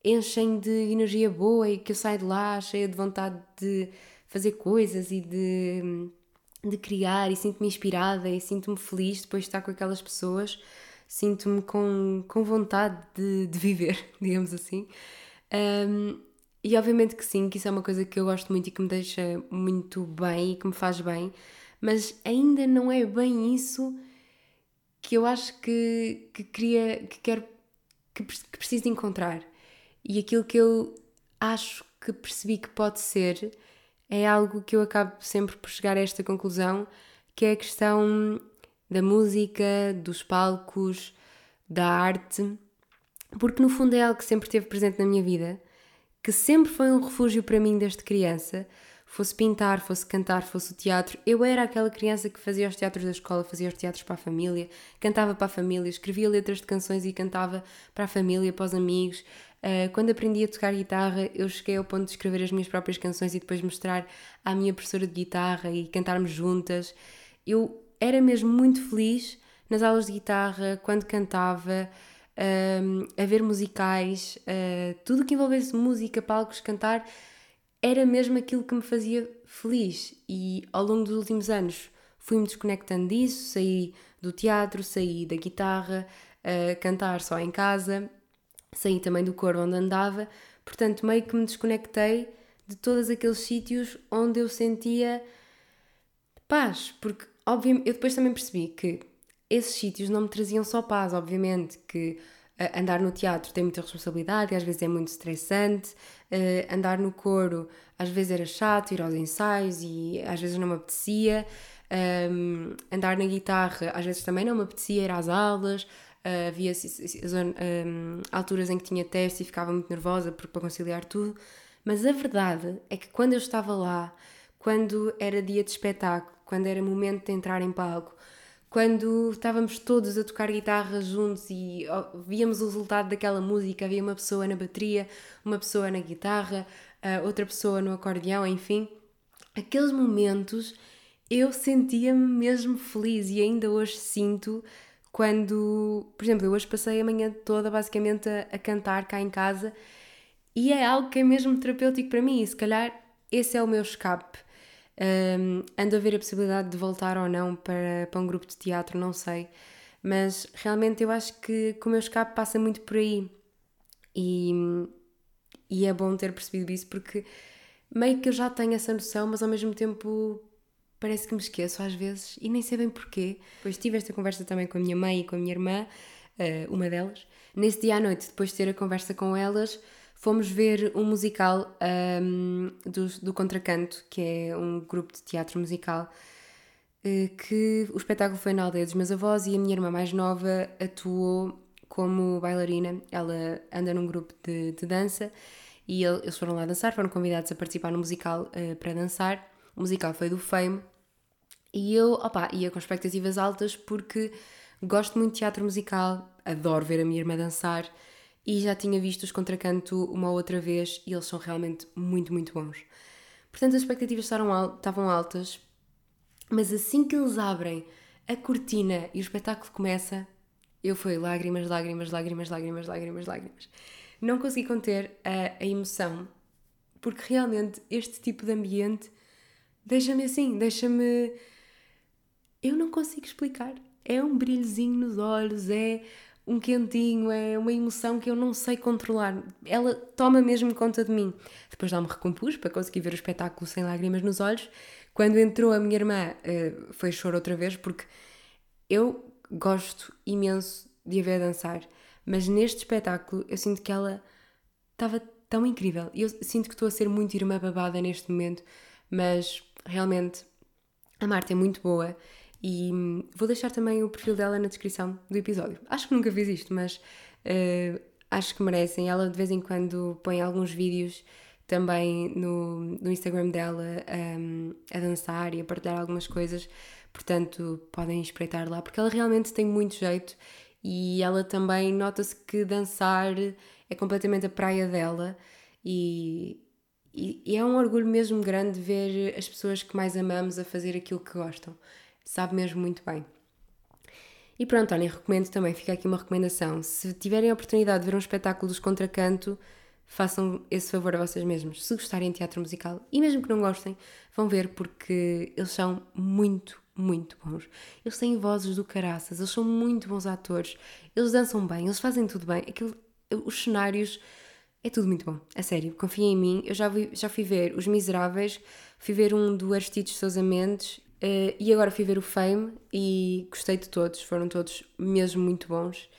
enchem de energia boa e que eu saio de lá cheia de vontade de fazer coisas e de, de criar e sinto-me inspirada e sinto-me feliz depois de estar com aquelas pessoas sinto-me com, com vontade de, de viver, <laughs> digamos assim. Um, e obviamente que sim, que isso é uma coisa que eu gosto muito e que me deixa muito bem e que me faz bem, mas ainda não é bem isso que eu acho que, que queria, que quero, que, que preciso de encontrar. E aquilo que eu acho que percebi que pode ser é algo que eu acabo sempre por chegar a esta conclusão, que é a questão da música, dos palcos, da arte, porque no fundo é algo que sempre esteve presente na minha vida, que sempre foi um refúgio para mim desde criança, fosse pintar, fosse cantar, fosse o teatro. Eu era aquela criança que fazia os teatros da escola, fazia os teatros para a família, cantava para a família, escrevia letras de canções e cantava para a família, para os amigos. Uh, quando aprendi a tocar guitarra, eu cheguei ao ponto de escrever as minhas próprias canções e depois mostrar à minha professora de guitarra e cantarmos juntas. Eu era mesmo muito feliz nas aulas de guitarra, quando cantava, uh, a ver musicais, uh, tudo que envolvesse música, palcos, cantar era mesmo aquilo que me fazia feliz. E ao longo dos últimos anos fui-me desconectando disso, saí do teatro, saí da guitarra, a cantar só em casa, saí também do coro onde andava, portanto meio que me desconectei de todos aqueles sítios onde eu sentia paz, porque obviamente eu depois também percebi que esses sítios não me traziam só paz, obviamente que andar no teatro tem muita responsabilidade às vezes é muito estressante. Uh, andar no coro às vezes era chato, ir aos ensaios e às vezes não me apetecia. Um, andar na guitarra às vezes também não me apetecia ir às aulas. Uh, havia um, alturas em que tinha testes e ficava muito nervosa para conciliar tudo. Mas a verdade é que quando eu estava lá, quando era dia de espetáculo, quando era momento de entrar em palco, quando estávamos todos a tocar guitarra juntos e víamos o resultado daquela música, havia uma pessoa na bateria, uma pessoa na guitarra, outra pessoa no acordeão, enfim, aqueles momentos eu sentia-me mesmo feliz e ainda hoje sinto quando, por exemplo, eu hoje passei a manhã toda basicamente a, a cantar cá em casa e é algo que é mesmo terapêutico para mim e se calhar esse é o meu escape um, ando a ver a possibilidade de voltar ou não para, para um grupo de teatro, não sei. Mas realmente eu acho que, que o meu escape passa muito por aí. E, e é bom ter percebido isso porque meio que eu já tenho essa noção, mas ao mesmo tempo parece que me esqueço às vezes e nem sei bem porquê. Depois tive esta conversa também com a minha mãe e com a minha irmã, uma delas. Nesse dia à noite, depois de ter a conversa com elas, fomos ver um musical um, do, do Contracanto, que é um grupo de teatro musical, eh, que o espetáculo foi na aldeia dos meus avós e a minha irmã mais nova atuou como bailarina. Ela anda num grupo de, de dança e eles foram lá dançar, foram convidados a participar no musical uh, para dançar. O musical foi do Fame e eu, opa, ia com expectativas altas porque gosto muito de teatro musical, adoro ver a minha irmã dançar e já tinha visto os Contracanto uma outra vez e eles são realmente muito, muito bons. Portanto, as expectativas estavam altas, mas assim que eles abrem a cortina e o espetáculo começa, eu fui lágrimas, lágrimas, lágrimas, lágrimas, lágrimas, lágrimas. Não consegui conter a, a emoção, porque realmente este tipo de ambiente deixa-me assim, deixa-me. Eu não consigo explicar. É um brilhozinho nos olhos, é um quentinho, é uma emoção que eu não sei controlar. Ela toma mesmo conta de mim. Depois já me recompus para conseguir ver o espetáculo sem lágrimas nos olhos. Quando entrou a minha irmã, eh, foi choro outra vez, porque eu gosto imenso de a ver dançar, mas neste espetáculo eu sinto que ela estava tão incrível. Eu sinto que estou a ser muito irmã babada neste momento, mas realmente a Marta é muito boa e hum, vou deixar também o perfil dela na descrição do episódio. Acho que nunca fiz isto, mas uh, acho que merecem. Ela de vez em quando põe alguns vídeos também no, no Instagram dela um, a dançar e a partilhar algumas coisas, portanto podem espreitar lá, porque ela realmente tem muito jeito e ela também nota-se que dançar é completamente a praia dela e, e, e é um orgulho mesmo grande ver as pessoas que mais amamos a fazer aquilo que gostam sabe mesmo muito bem. E pronto, olhem, recomendo também, fica aqui uma recomendação. Se tiverem a oportunidade de ver um espetáculo dos Contracanto, façam esse favor a vocês mesmos. Se gostarem de teatro musical, e mesmo que não gostem, vão ver porque eles são muito, muito bons. Eles têm vozes do caraças, eles são muito bons atores, eles dançam bem, eles fazem tudo bem. Aquilo, os cenários É tudo muito bom, a sério, confia em mim. Eu já, vi, já fui ver Os Miseráveis, fui ver um do Aristides Sousa Mendes uh, e agora fui ver o Fame e gostei de todos, foram todos mesmo muito bons.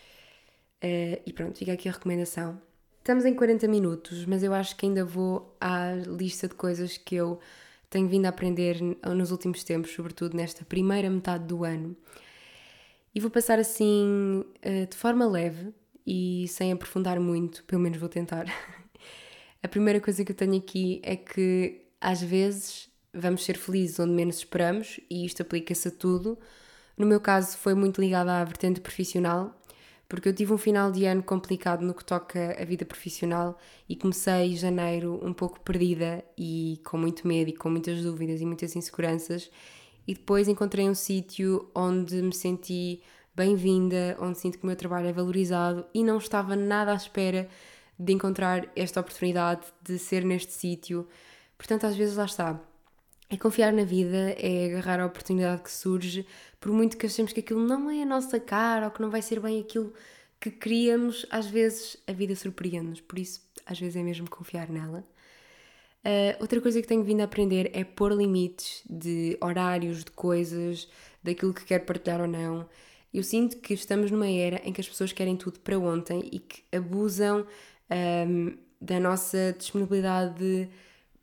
Uh, e pronto, fica aqui a recomendação. Estamos em 40 minutos, mas eu acho que ainda vou à lista de coisas que eu tenho vindo a aprender nos últimos tempos, sobretudo nesta primeira metade do ano. E vou passar assim uh, de forma leve e sem aprofundar muito, pelo menos vou tentar. <laughs> a primeira coisa que eu tenho aqui é que às vezes vamos ser felizes onde menos esperamos e isto aplica-se a tudo. No meu caso foi muito ligado à vertente profissional porque eu tive um final de ano complicado no que toca à vida profissional e comecei janeiro um pouco perdida e com muito medo e com muitas dúvidas e muitas inseguranças e depois encontrei um sítio onde me senti bem-vinda, onde sinto que o meu trabalho é valorizado e não estava nada à espera de encontrar esta oportunidade de ser neste sítio. Portanto, às vezes lá está. É confiar na vida, é agarrar a oportunidade que surge, por muito que achemos que aquilo não é a nossa cara ou que não vai ser bem aquilo que queríamos, às vezes a vida surpreende-nos, por isso às vezes é mesmo confiar nela. Uh, outra coisa que tenho vindo a aprender é pôr limites de horários, de coisas, daquilo que quero partilhar ou não. Eu sinto que estamos numa era em que as pessoas querem tudo para ontem e que abusam um, da nossa disponibilidade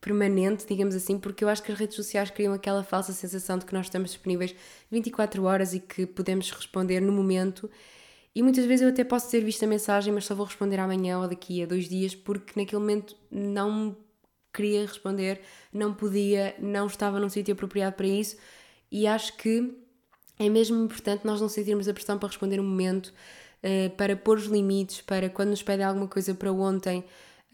permanente, digamos assim, porque eu acho que as redes sociais criam aquela falsa sensação de que nós estamos disponíveis 24 horas e que podemos responder no momento. E muitas vezes eu até posso ter visto a mensagem, mas só vou responder amanhã ou daqui a dois dias, porque naquele momento não queria responder, não podia, não estava num sítio apropriado para isso. E acho que é mesmo importante nós não sentirmos a pressão para responder no momento, uh, para pôr os limites, para quando nos pedem alguma coisa para ontem,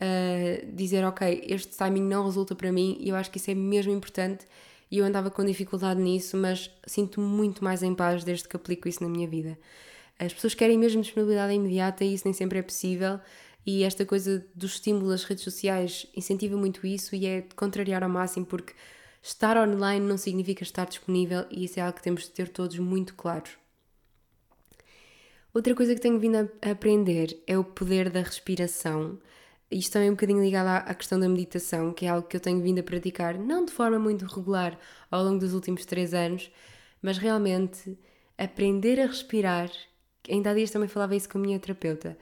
uh, dizer ok, este timing não resulta para mim, e eu acho que isso é mesmo importante. E eu andava com dificuldade nisso, mas sinto-me muito mais em paz desde que aplico isso na minha vida. As pessoas querem mesmo disponibilidade imediata e isso nem sempre é possível. E esta coisa dos estímulos das redes sociais incentiva muito isso e é de contrariar ao máximo, porque estar online não significa estar disponível e isso é algo que temos de ter todos muito claros. Outra coisa que tenho vindo a aprender é o poder da respiração isto também é um bocadinho ligado à, questão da meditação, que é algo que eu tenho vindo a praticar, não de forma muito regular ao longo dos últimos três anos, mas realmente aprender a respirar. Ainda há dias também falava isso com a minha terapeuta.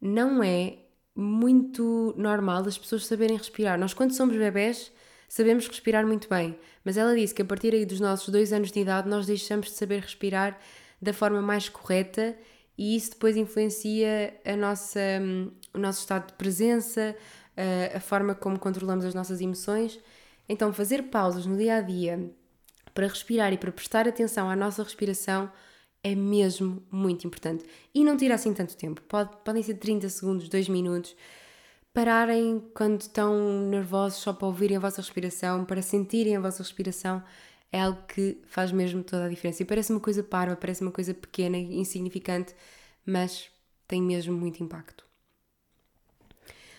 Não é muito normal as pessoas saberem respirar. Nós, quando somos bebés, sabemos respirar muito bem, mas ela disse que a partir aí dos nossos dois anos de idade nós deixamos de saber respirar da forma mais correta e isso depois influencia a nossa, o nosso estado de presença, a, a forma como controlamos as nossas emoções. Então, fazer pausas no dia a dia para respirar e para prestar atenção à nossa respiração é mesmo muito importante. E não tira assim tanto tempo, Pode, podem ser 30 segundos, 2 minutos. Pararem quando estão nervosos só para ouvirem a vossa respiração, para sentirem a vossa respiração é algo que faz mesmo toda a diferença. E parece uma coisa parva, parece uma coisa pequena e insignificante, mas tem mesmo muito impacto.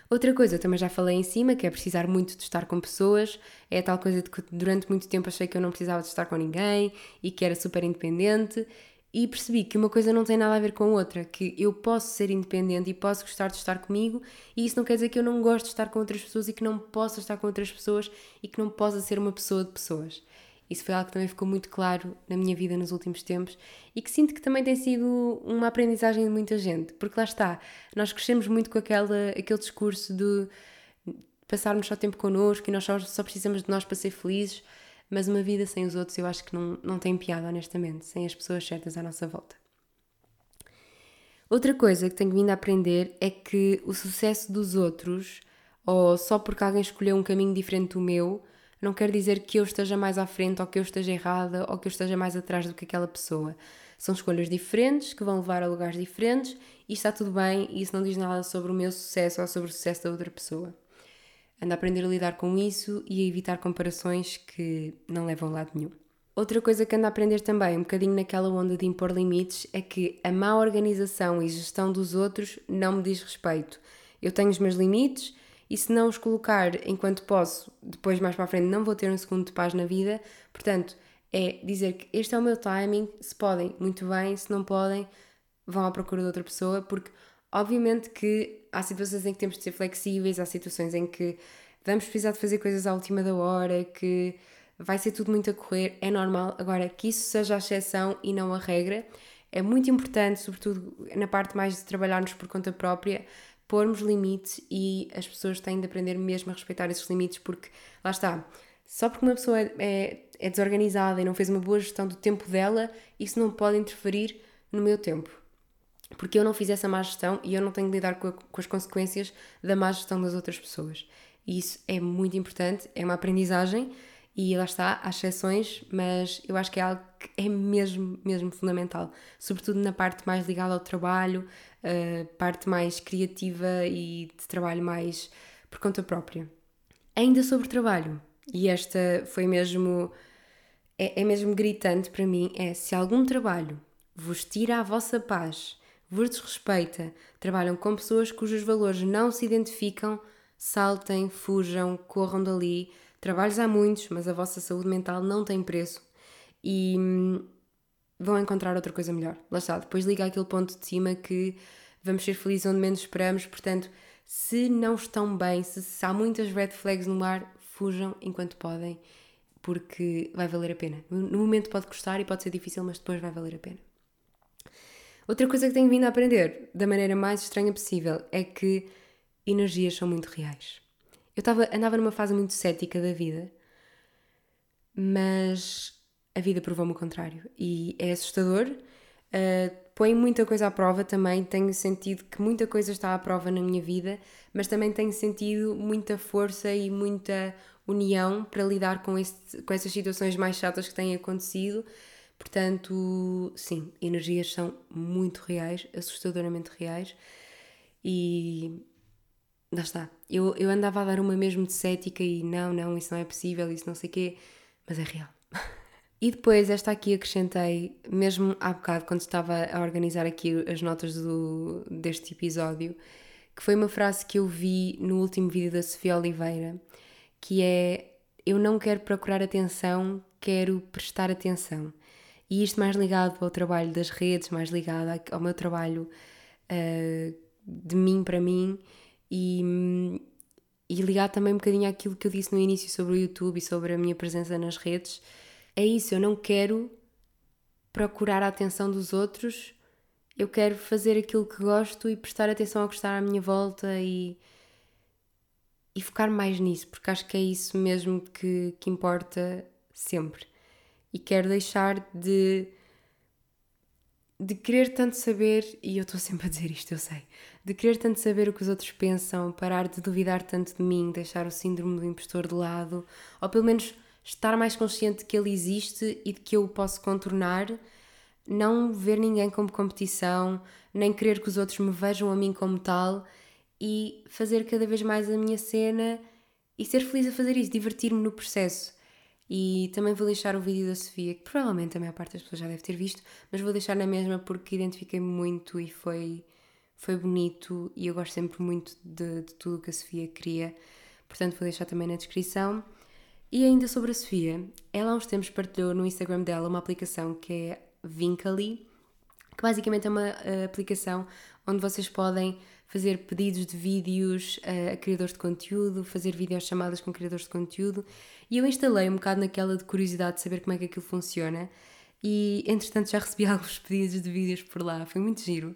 Outra coisa, também já falei em cima, que é precisar muito de estar com pessoas. É tal coisa de que durante muito tempo achei que eu não precisava de estar com ninguém e que era super independente. E percebi que uma coisa não tem nada a ver com outra, que eu posso ser independente e posso gostar de estar comigo, e isso não quer dizer que eu não gosto de estar com outras pessoas e que não possa estar com outras pessoas e que não possa ser uma pessoa de pessoas. Isso foi algo que também ficou muito claro na minha vida nos últimos tempos e que sinto que também tem sido uma aprendizagem de muita gente, porque lá está, nós crescemos muito com aquela, aquele discurso de passarmos só tempo connosco e nós só, só precisamos de nós para ser felizes, mas uma vida sem os outros eu acho que não, não tem piada, honestamente, sem as pessoas certas à nossa volta. Outra coisa que tenho vindo a aprender é que o sucesso dos outros, ou só porque alguém escolheu um caminho diferente do meu, não quer dizer que eu esteja mais à frente ou que eu esteja errada ou que eu esteja mais atrás do que aquela pessoa. São escolhas diferentes que vão levar a lugares diferentes e está tudo bem e isso não diz nada sobre o meu sucesso ou sobre o sucesso da outra pessoa. Ando a aprender a lidar com isso e a evitar comparações que não levam a lado nenhum. Outra coisa que ando a aprender também, um bocadinho naquela onda de impor limites, é que a má organização e gestão dos outros não me diz respeito. Eu tenho os meus limites e se não os colocar enquanto posso, depois mais para a frente não vou ter um segundo de paz na vida. Portanto, é dizer que este é o meu timing, se podem, muito bem, se não podem, vão à procura de outra pessoa, porque Obviamente que há situações em que temos de ser flexíveis, há situações em que vamos precisar de fazer coisas à última da hora, que vai ser tudo muito a correr, é normal. Agora, que isso seja a exceção e não a regra, é muito importante, sobretudo na parte mais de trabalharmos por conta própria, pormos limites e as pessoas têm de aprender mesmo a respeitar esses limites, porque lá está, só porque uma pessoa é, é desorganizada e não fez uma boa gestão do tempo dela, isso não pode interferir no meu tempo. Porque eu não fiz essa má gestão e eu não tenho de lidar com, a, com as consequências da má gestão das outras pessoas. E isso é muito importante, é uma aprendizagem e lá está, há exceções, mas eu acho que é algo que é mesmo, mesmo fundamental, sobretudo na parte mais ligada ao trabalho, uh, parte mais criativa e de trabalho mais por conta própria. Ainda sobre trabalho, e esta foi mesmo, é, é mesmo gritante para mim, é se algum trabalho vos tira a vossa paz, vos desrespeita, trabalham com pessoas cujos valores não se identificam, saltem, fujam, corram dali, Trabalhos há muitos, mas a vossa saúde mental não tem preço e hum, vão encontrar outra coisa melhor. Lá está, depois liga aquele ponto de cima que vamos ser felizes onde menos esperamos, portanto, se não estão bem, se, se há muitas red flags no ar, fujam enquanto podem, porque vai valer a pena. No momento pode custar e pode ser difícil, mas depois vai valer a pena. Outra coisa que tenho vindo a aprender, da maneira mais estranha possível, é que energias são muito reais. Eu tava, andava numa fase muito cética da vida, mas a vida provou-me o contrário e é assustador. Uh, põe muita coisa à prova também. Tenho sentido que muita coisa está à prova na minha vida, mas também tenho sentido muita força e muita união para lidar com, este, com essas situações mais chatas que têm acontecido. Portanto, sim, energias são muito reais, assustadoramente reais. E lá está. Eu, eu andava a dar uma mesmo de cética e não, não, isso não é possível, isso não sei o quê, mas é real. <laughs> E depois, esta aqui acrescentei, mesmo há bocado, quando estava a organizar aqui as notas do, deste episódio, que foi uma frase que eu vi no último vídeo da Sofia Oliveira, que é: Eu não quero procurar atenção, quero prestar atenção. E isto mais ligado ao trabalho das redes, mais ligado ao meu trabalho uh, de mim para mim e, e ligar também um bocadinho àquilo que eu disse no início sobre o YouTube e sobre a minha presença nas redes. É isso, eu não quero procurar a atenção dos outros, eu quero fazer aquilo que gosto e prestar atenção ao que está à minha volta e, e focar mais nisso, porque acho que é isso mesmo que, que importa sempre. E quero deixar de de querer tanto saber, e eu estou sempre a dizer isto, eu sei, de querer tanto saber o que os outros pensam, parar de duvidar tanto de mim, deixar o síndrome do impostor de lado, ou pelo menos estar mais consciente de que ele existe e de que eu o posso contornar, não ver ninguém como competição, nem querer que os outros me vejam a mim como tal e fazer cada vez mais a minha cena e ser feliz a fazer isso, divertir-me no processo. E também vou deixar o vídeo da Sofia, que provavelmente a maior parte das pessoas já deve ter visto, mas vou deixar na mesma porque identifiquei-me muito e foi, foi bonito e eu gosto sempre muito de, de tudo o que a Sofia queria. Portanto, vou deixar também na descrição. E ainda sobre a Sofia, ela há uns tempos partilhou no Instagram dela uma aplicação que é Vincally, que basicamente é uma uh, aplicação onde vocês podem fazer pedidos de vídeos uh, a criadores de conteúdo, fazer videochamadas com criadores de conteúdo. E eu instalei um bocado naquela de curiosidade de saber como é que aquilo funciona. E entretanto já recebi <laughs> alguns pedidos de vídeos por lá, foi muito giro.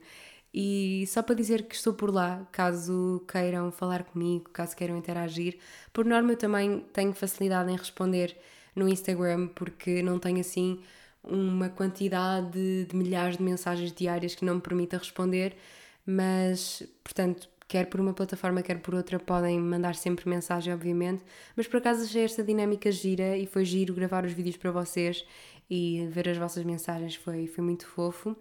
E só para dizer que estou por lá, caso queiram falar comigo, caso queiram interagir. Por norma, eu também tenho facilidade em responder no Instagram, porque não tenho assim uma quantidade de milhares de mensagens diárias que não me permita responder mas, portanto, quer por uma plataforma, quer por outra, podem mandar sempre mensagem, obviamente. Mas por acaso achei esta dinâmica gira e foi giro gravar os vídeos para vocês e ver as vossas mensagens, foi, foi muito fofo.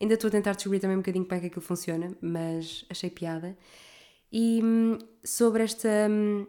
Ainda estou a tentar descobrir também um bocadinho como é que aquilo funciona, mas achei piada. E hum, sobre esta hum,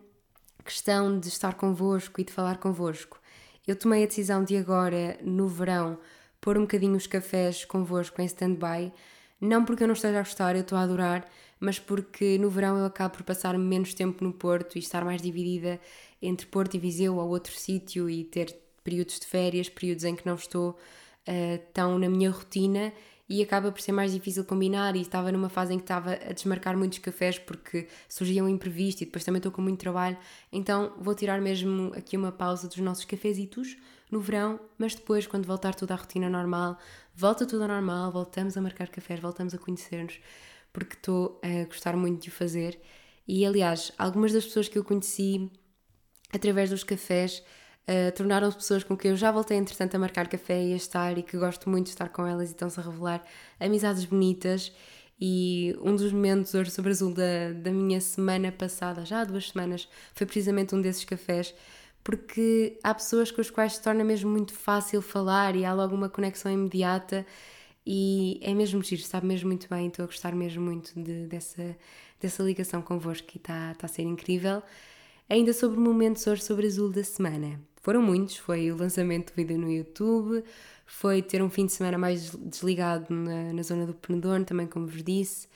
questão de estar convosco e de falar convosco, eu tomei a decisão de agora, no verão, pôr um bocadinho os cafés convosco em stand-by não porque eu não esteja a gostar, eu estou a adorar, mas porque no verão eu acabo por passar menos tempo no Porto e estar mais dividida entre Porto e Viseu ou outro sítio e ter períodos de férias, períodos em que não estou uh, tão na minha rotina e acaba por ser mais difícil combinar. E estava numa fase em que estava a desmarcar muitos cafés porque surgiam um imprevisto e depois também estou com muito trabalho. Então vou tirar mesmo aqui uma pausa dos nossos cafezitos no verão, mas depois, quando voltar tudo à rotina normal, volta tudo ao normal, voltamos a marcar cafés, voltamos a conhecer-nos, porque estou a gostar muito de o fazer. E aliás, algumas das pessoas que eu conheci através dos cafés uh, tornaram-se pessoas com quem eu já voltei, entretanto, a marcar café e a estar e que gosto muito de estar com elas e estão-se a revelar amizades bonitas. E um dos momentos hoje sobre azul da, da minha semana passada, já há duas semanas, foi precisamente um desses cafés, porque há pessoas com as quais se torna mesmo muito fácil falar e há logo uma conexão imediata e é mesmo giro, sabe mesmo muito bem, estou a gostar mesmo muito de, dessa, dessa ligação convosco e está, está a ser incrível. Ainda sobre momentos hoje sobre azul da semana. Foram muitos, foi o lançamento do vídeo no YouTube, foi ter um fim de semana mais desligado na, na zona do Penedorno, também como vos disse.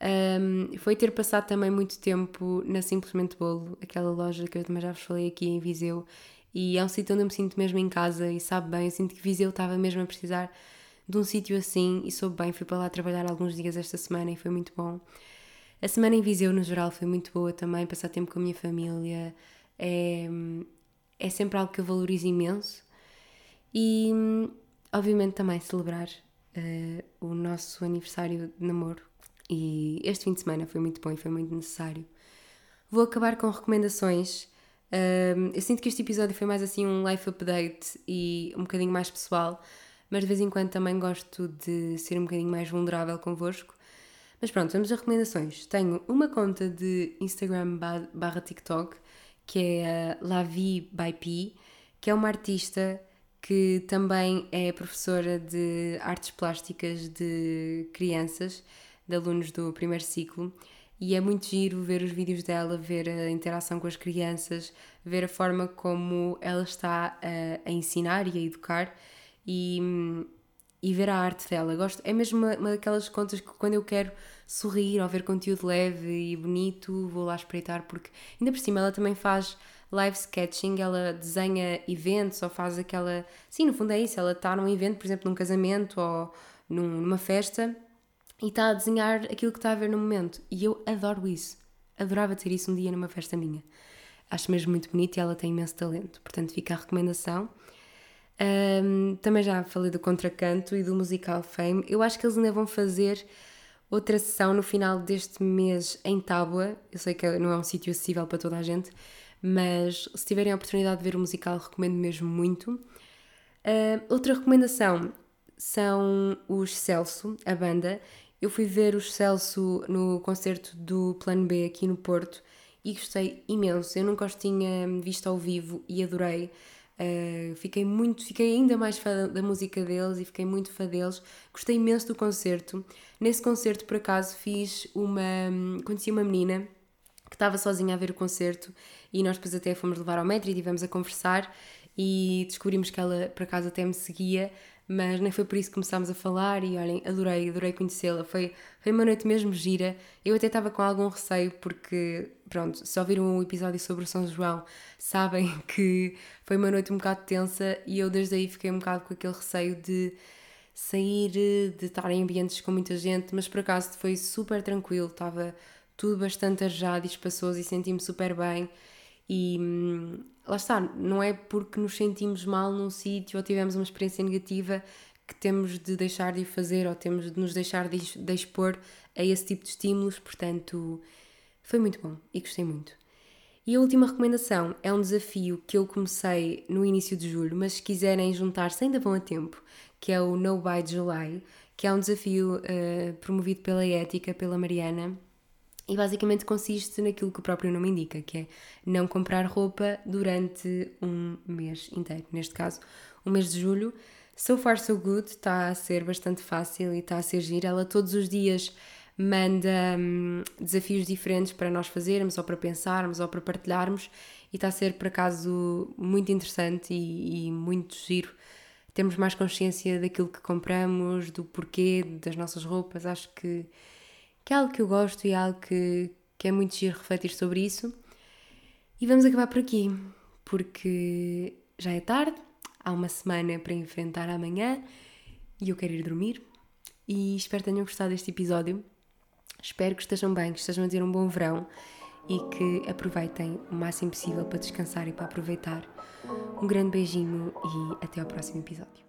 Um, foi ter passado também muito tempo na Simplesmente Bolo, aquela loja que eu também já vos falei aqui em Viseu, e é um sítio onde eu me sinto mesmo em casa e sabe bem, eu sinto que Viseu estava mesmo a precisar de um sítio assim e soube bem, fui para lá trabalhar alguns dias esta semana e foi muito bom. A semana em Viseu, no geral, foi muito boa também, passar tempo com a minha família, é, é sempre algo que eu valorizo imenso e, obviamente, também celebrar uh, o nosso aniversário de namoro. E este fim de semana foi muito bom e foi muito necessário. Vou acabar com recomendações. Um, eu sinto que este episódio foi mais assim um life update e um bocadinho mais pessoal, mas de vez em quando também gosto de ser um bocadinho mais vulnerável convosco. Mas pronto, vamos a recomendações. Tenho uma conta de Instagram barra TikTok que é a Lavi P, que é uma artista que também é professora de artes plásticas de crianças, de alunos do primeiro ciclo. E é muito giro ver os vídeos dela, ver a interação com as crianças, ver a forma como ela está a, a ensinar e a educar e, e ver a arte dela. Gosto, é mesmo uma, uma daquelas contas que quando eu quero sorrir ou ver conteúdo leve e bonito, vou lá espreitar, porque ainda por cima ela também faz live sketching, ela desenha eventos ou faz aquela. Sim, no fundo é isso, ela está num evento, por exemplo, num casamento ou num, numa festa e está a desenhar aquilo que está a ver no momento. E eu adoro isso. Adorava ter isso um dia numa festa minha. Acho mesmo muito bonito e ela tem imenso talento. Portanto, fica a recomendação. Um, também já falei do contracanto e do musical Fame. Eu acho que eles ainda vão fazer outra sessão no final deste mês em Tábua. Eu sei que não é um sítio acessível para toda a gente, mas se tiverem a oportunidade de ver o musical, recomendo mesmo muito. Uh, outra recomendação são os Celso, a banda. Eu fui ver os Celso no concerto do Plano B aqui no Porto e gostei imenso. Eu nunca os tinha visto ao vivo e adorei. Uh, fiquei muito, fiquei ainda mais fã da música deles e fiquei muito fã deles. Gostei imenso do concerto. Nesse concerto, por acaso, fiz uma. Conheci uma menina que estava sozinha a ver o concerto e nós depois até fomos levar ao metro e estivemos a conversar e descobrimos que ela, por acaso, até me seguia mas nem foi por isso que começámos a falar e olhem, adorei, adorei conhecê-la. Foi, foi uma noite mesmo gira. Eu até estava com algum receio porque, pronto, se ouviram um episódio sobre o São João, sabem <laughs> que foi uma noite um bocado tensa e eu desde aí fiquei um bocado com aquele receio de sair, de estar em ambientes com muita gente, mas por acaso foi super tranquilo, estava tudo bastante arejado e espaçoso e senti-me super bem. E hum, lá está, não é porque nos sentimos mal num sítio ou tivemos uma experiência negativa que temos de deixar de fazer ou temos de nos deixar de, de expor a esse tipo de estímulos, portanto, foi muito bom e gostei muito. E a última recomendação é um desafio que eu comecei no início de julho, mas se quiserem juntar-se ainda vão a tempo, que é o No Buy July, que é um desafio uh, promovido pela Ética, pela Mariana, e basicamente consiste naquilo que o próprio nome indica, que é não comprar roupa durante um mês inteiro. Neste caso, o mês de julho. So far so good, está a ser bastante fácil e está a ser giro. Ela todos os dias manda hum, desafios diferentes para nós fazermos, ou para pensarmos, ou para partilharmos, e está a ser por acaso muito interessante e, e muito giro. Temos mais consciência daquilo que compramos, do porquê das nossas roupas. Acho que que é algo que eu gosto e é algo que, que é muito giro refletir sobre isso. E vamos acabar por aqui, porque já é tarde, há uma semana para enfrentar amanhã e eu quero ir dormir. e espero que tenham gostado deste episódio. Espero que estejam bem, que estejam a ter um bom verão e que aproveitem o máximo possível para descansar e para aproveitar. Um grande beijinho e até ao próximo episódio.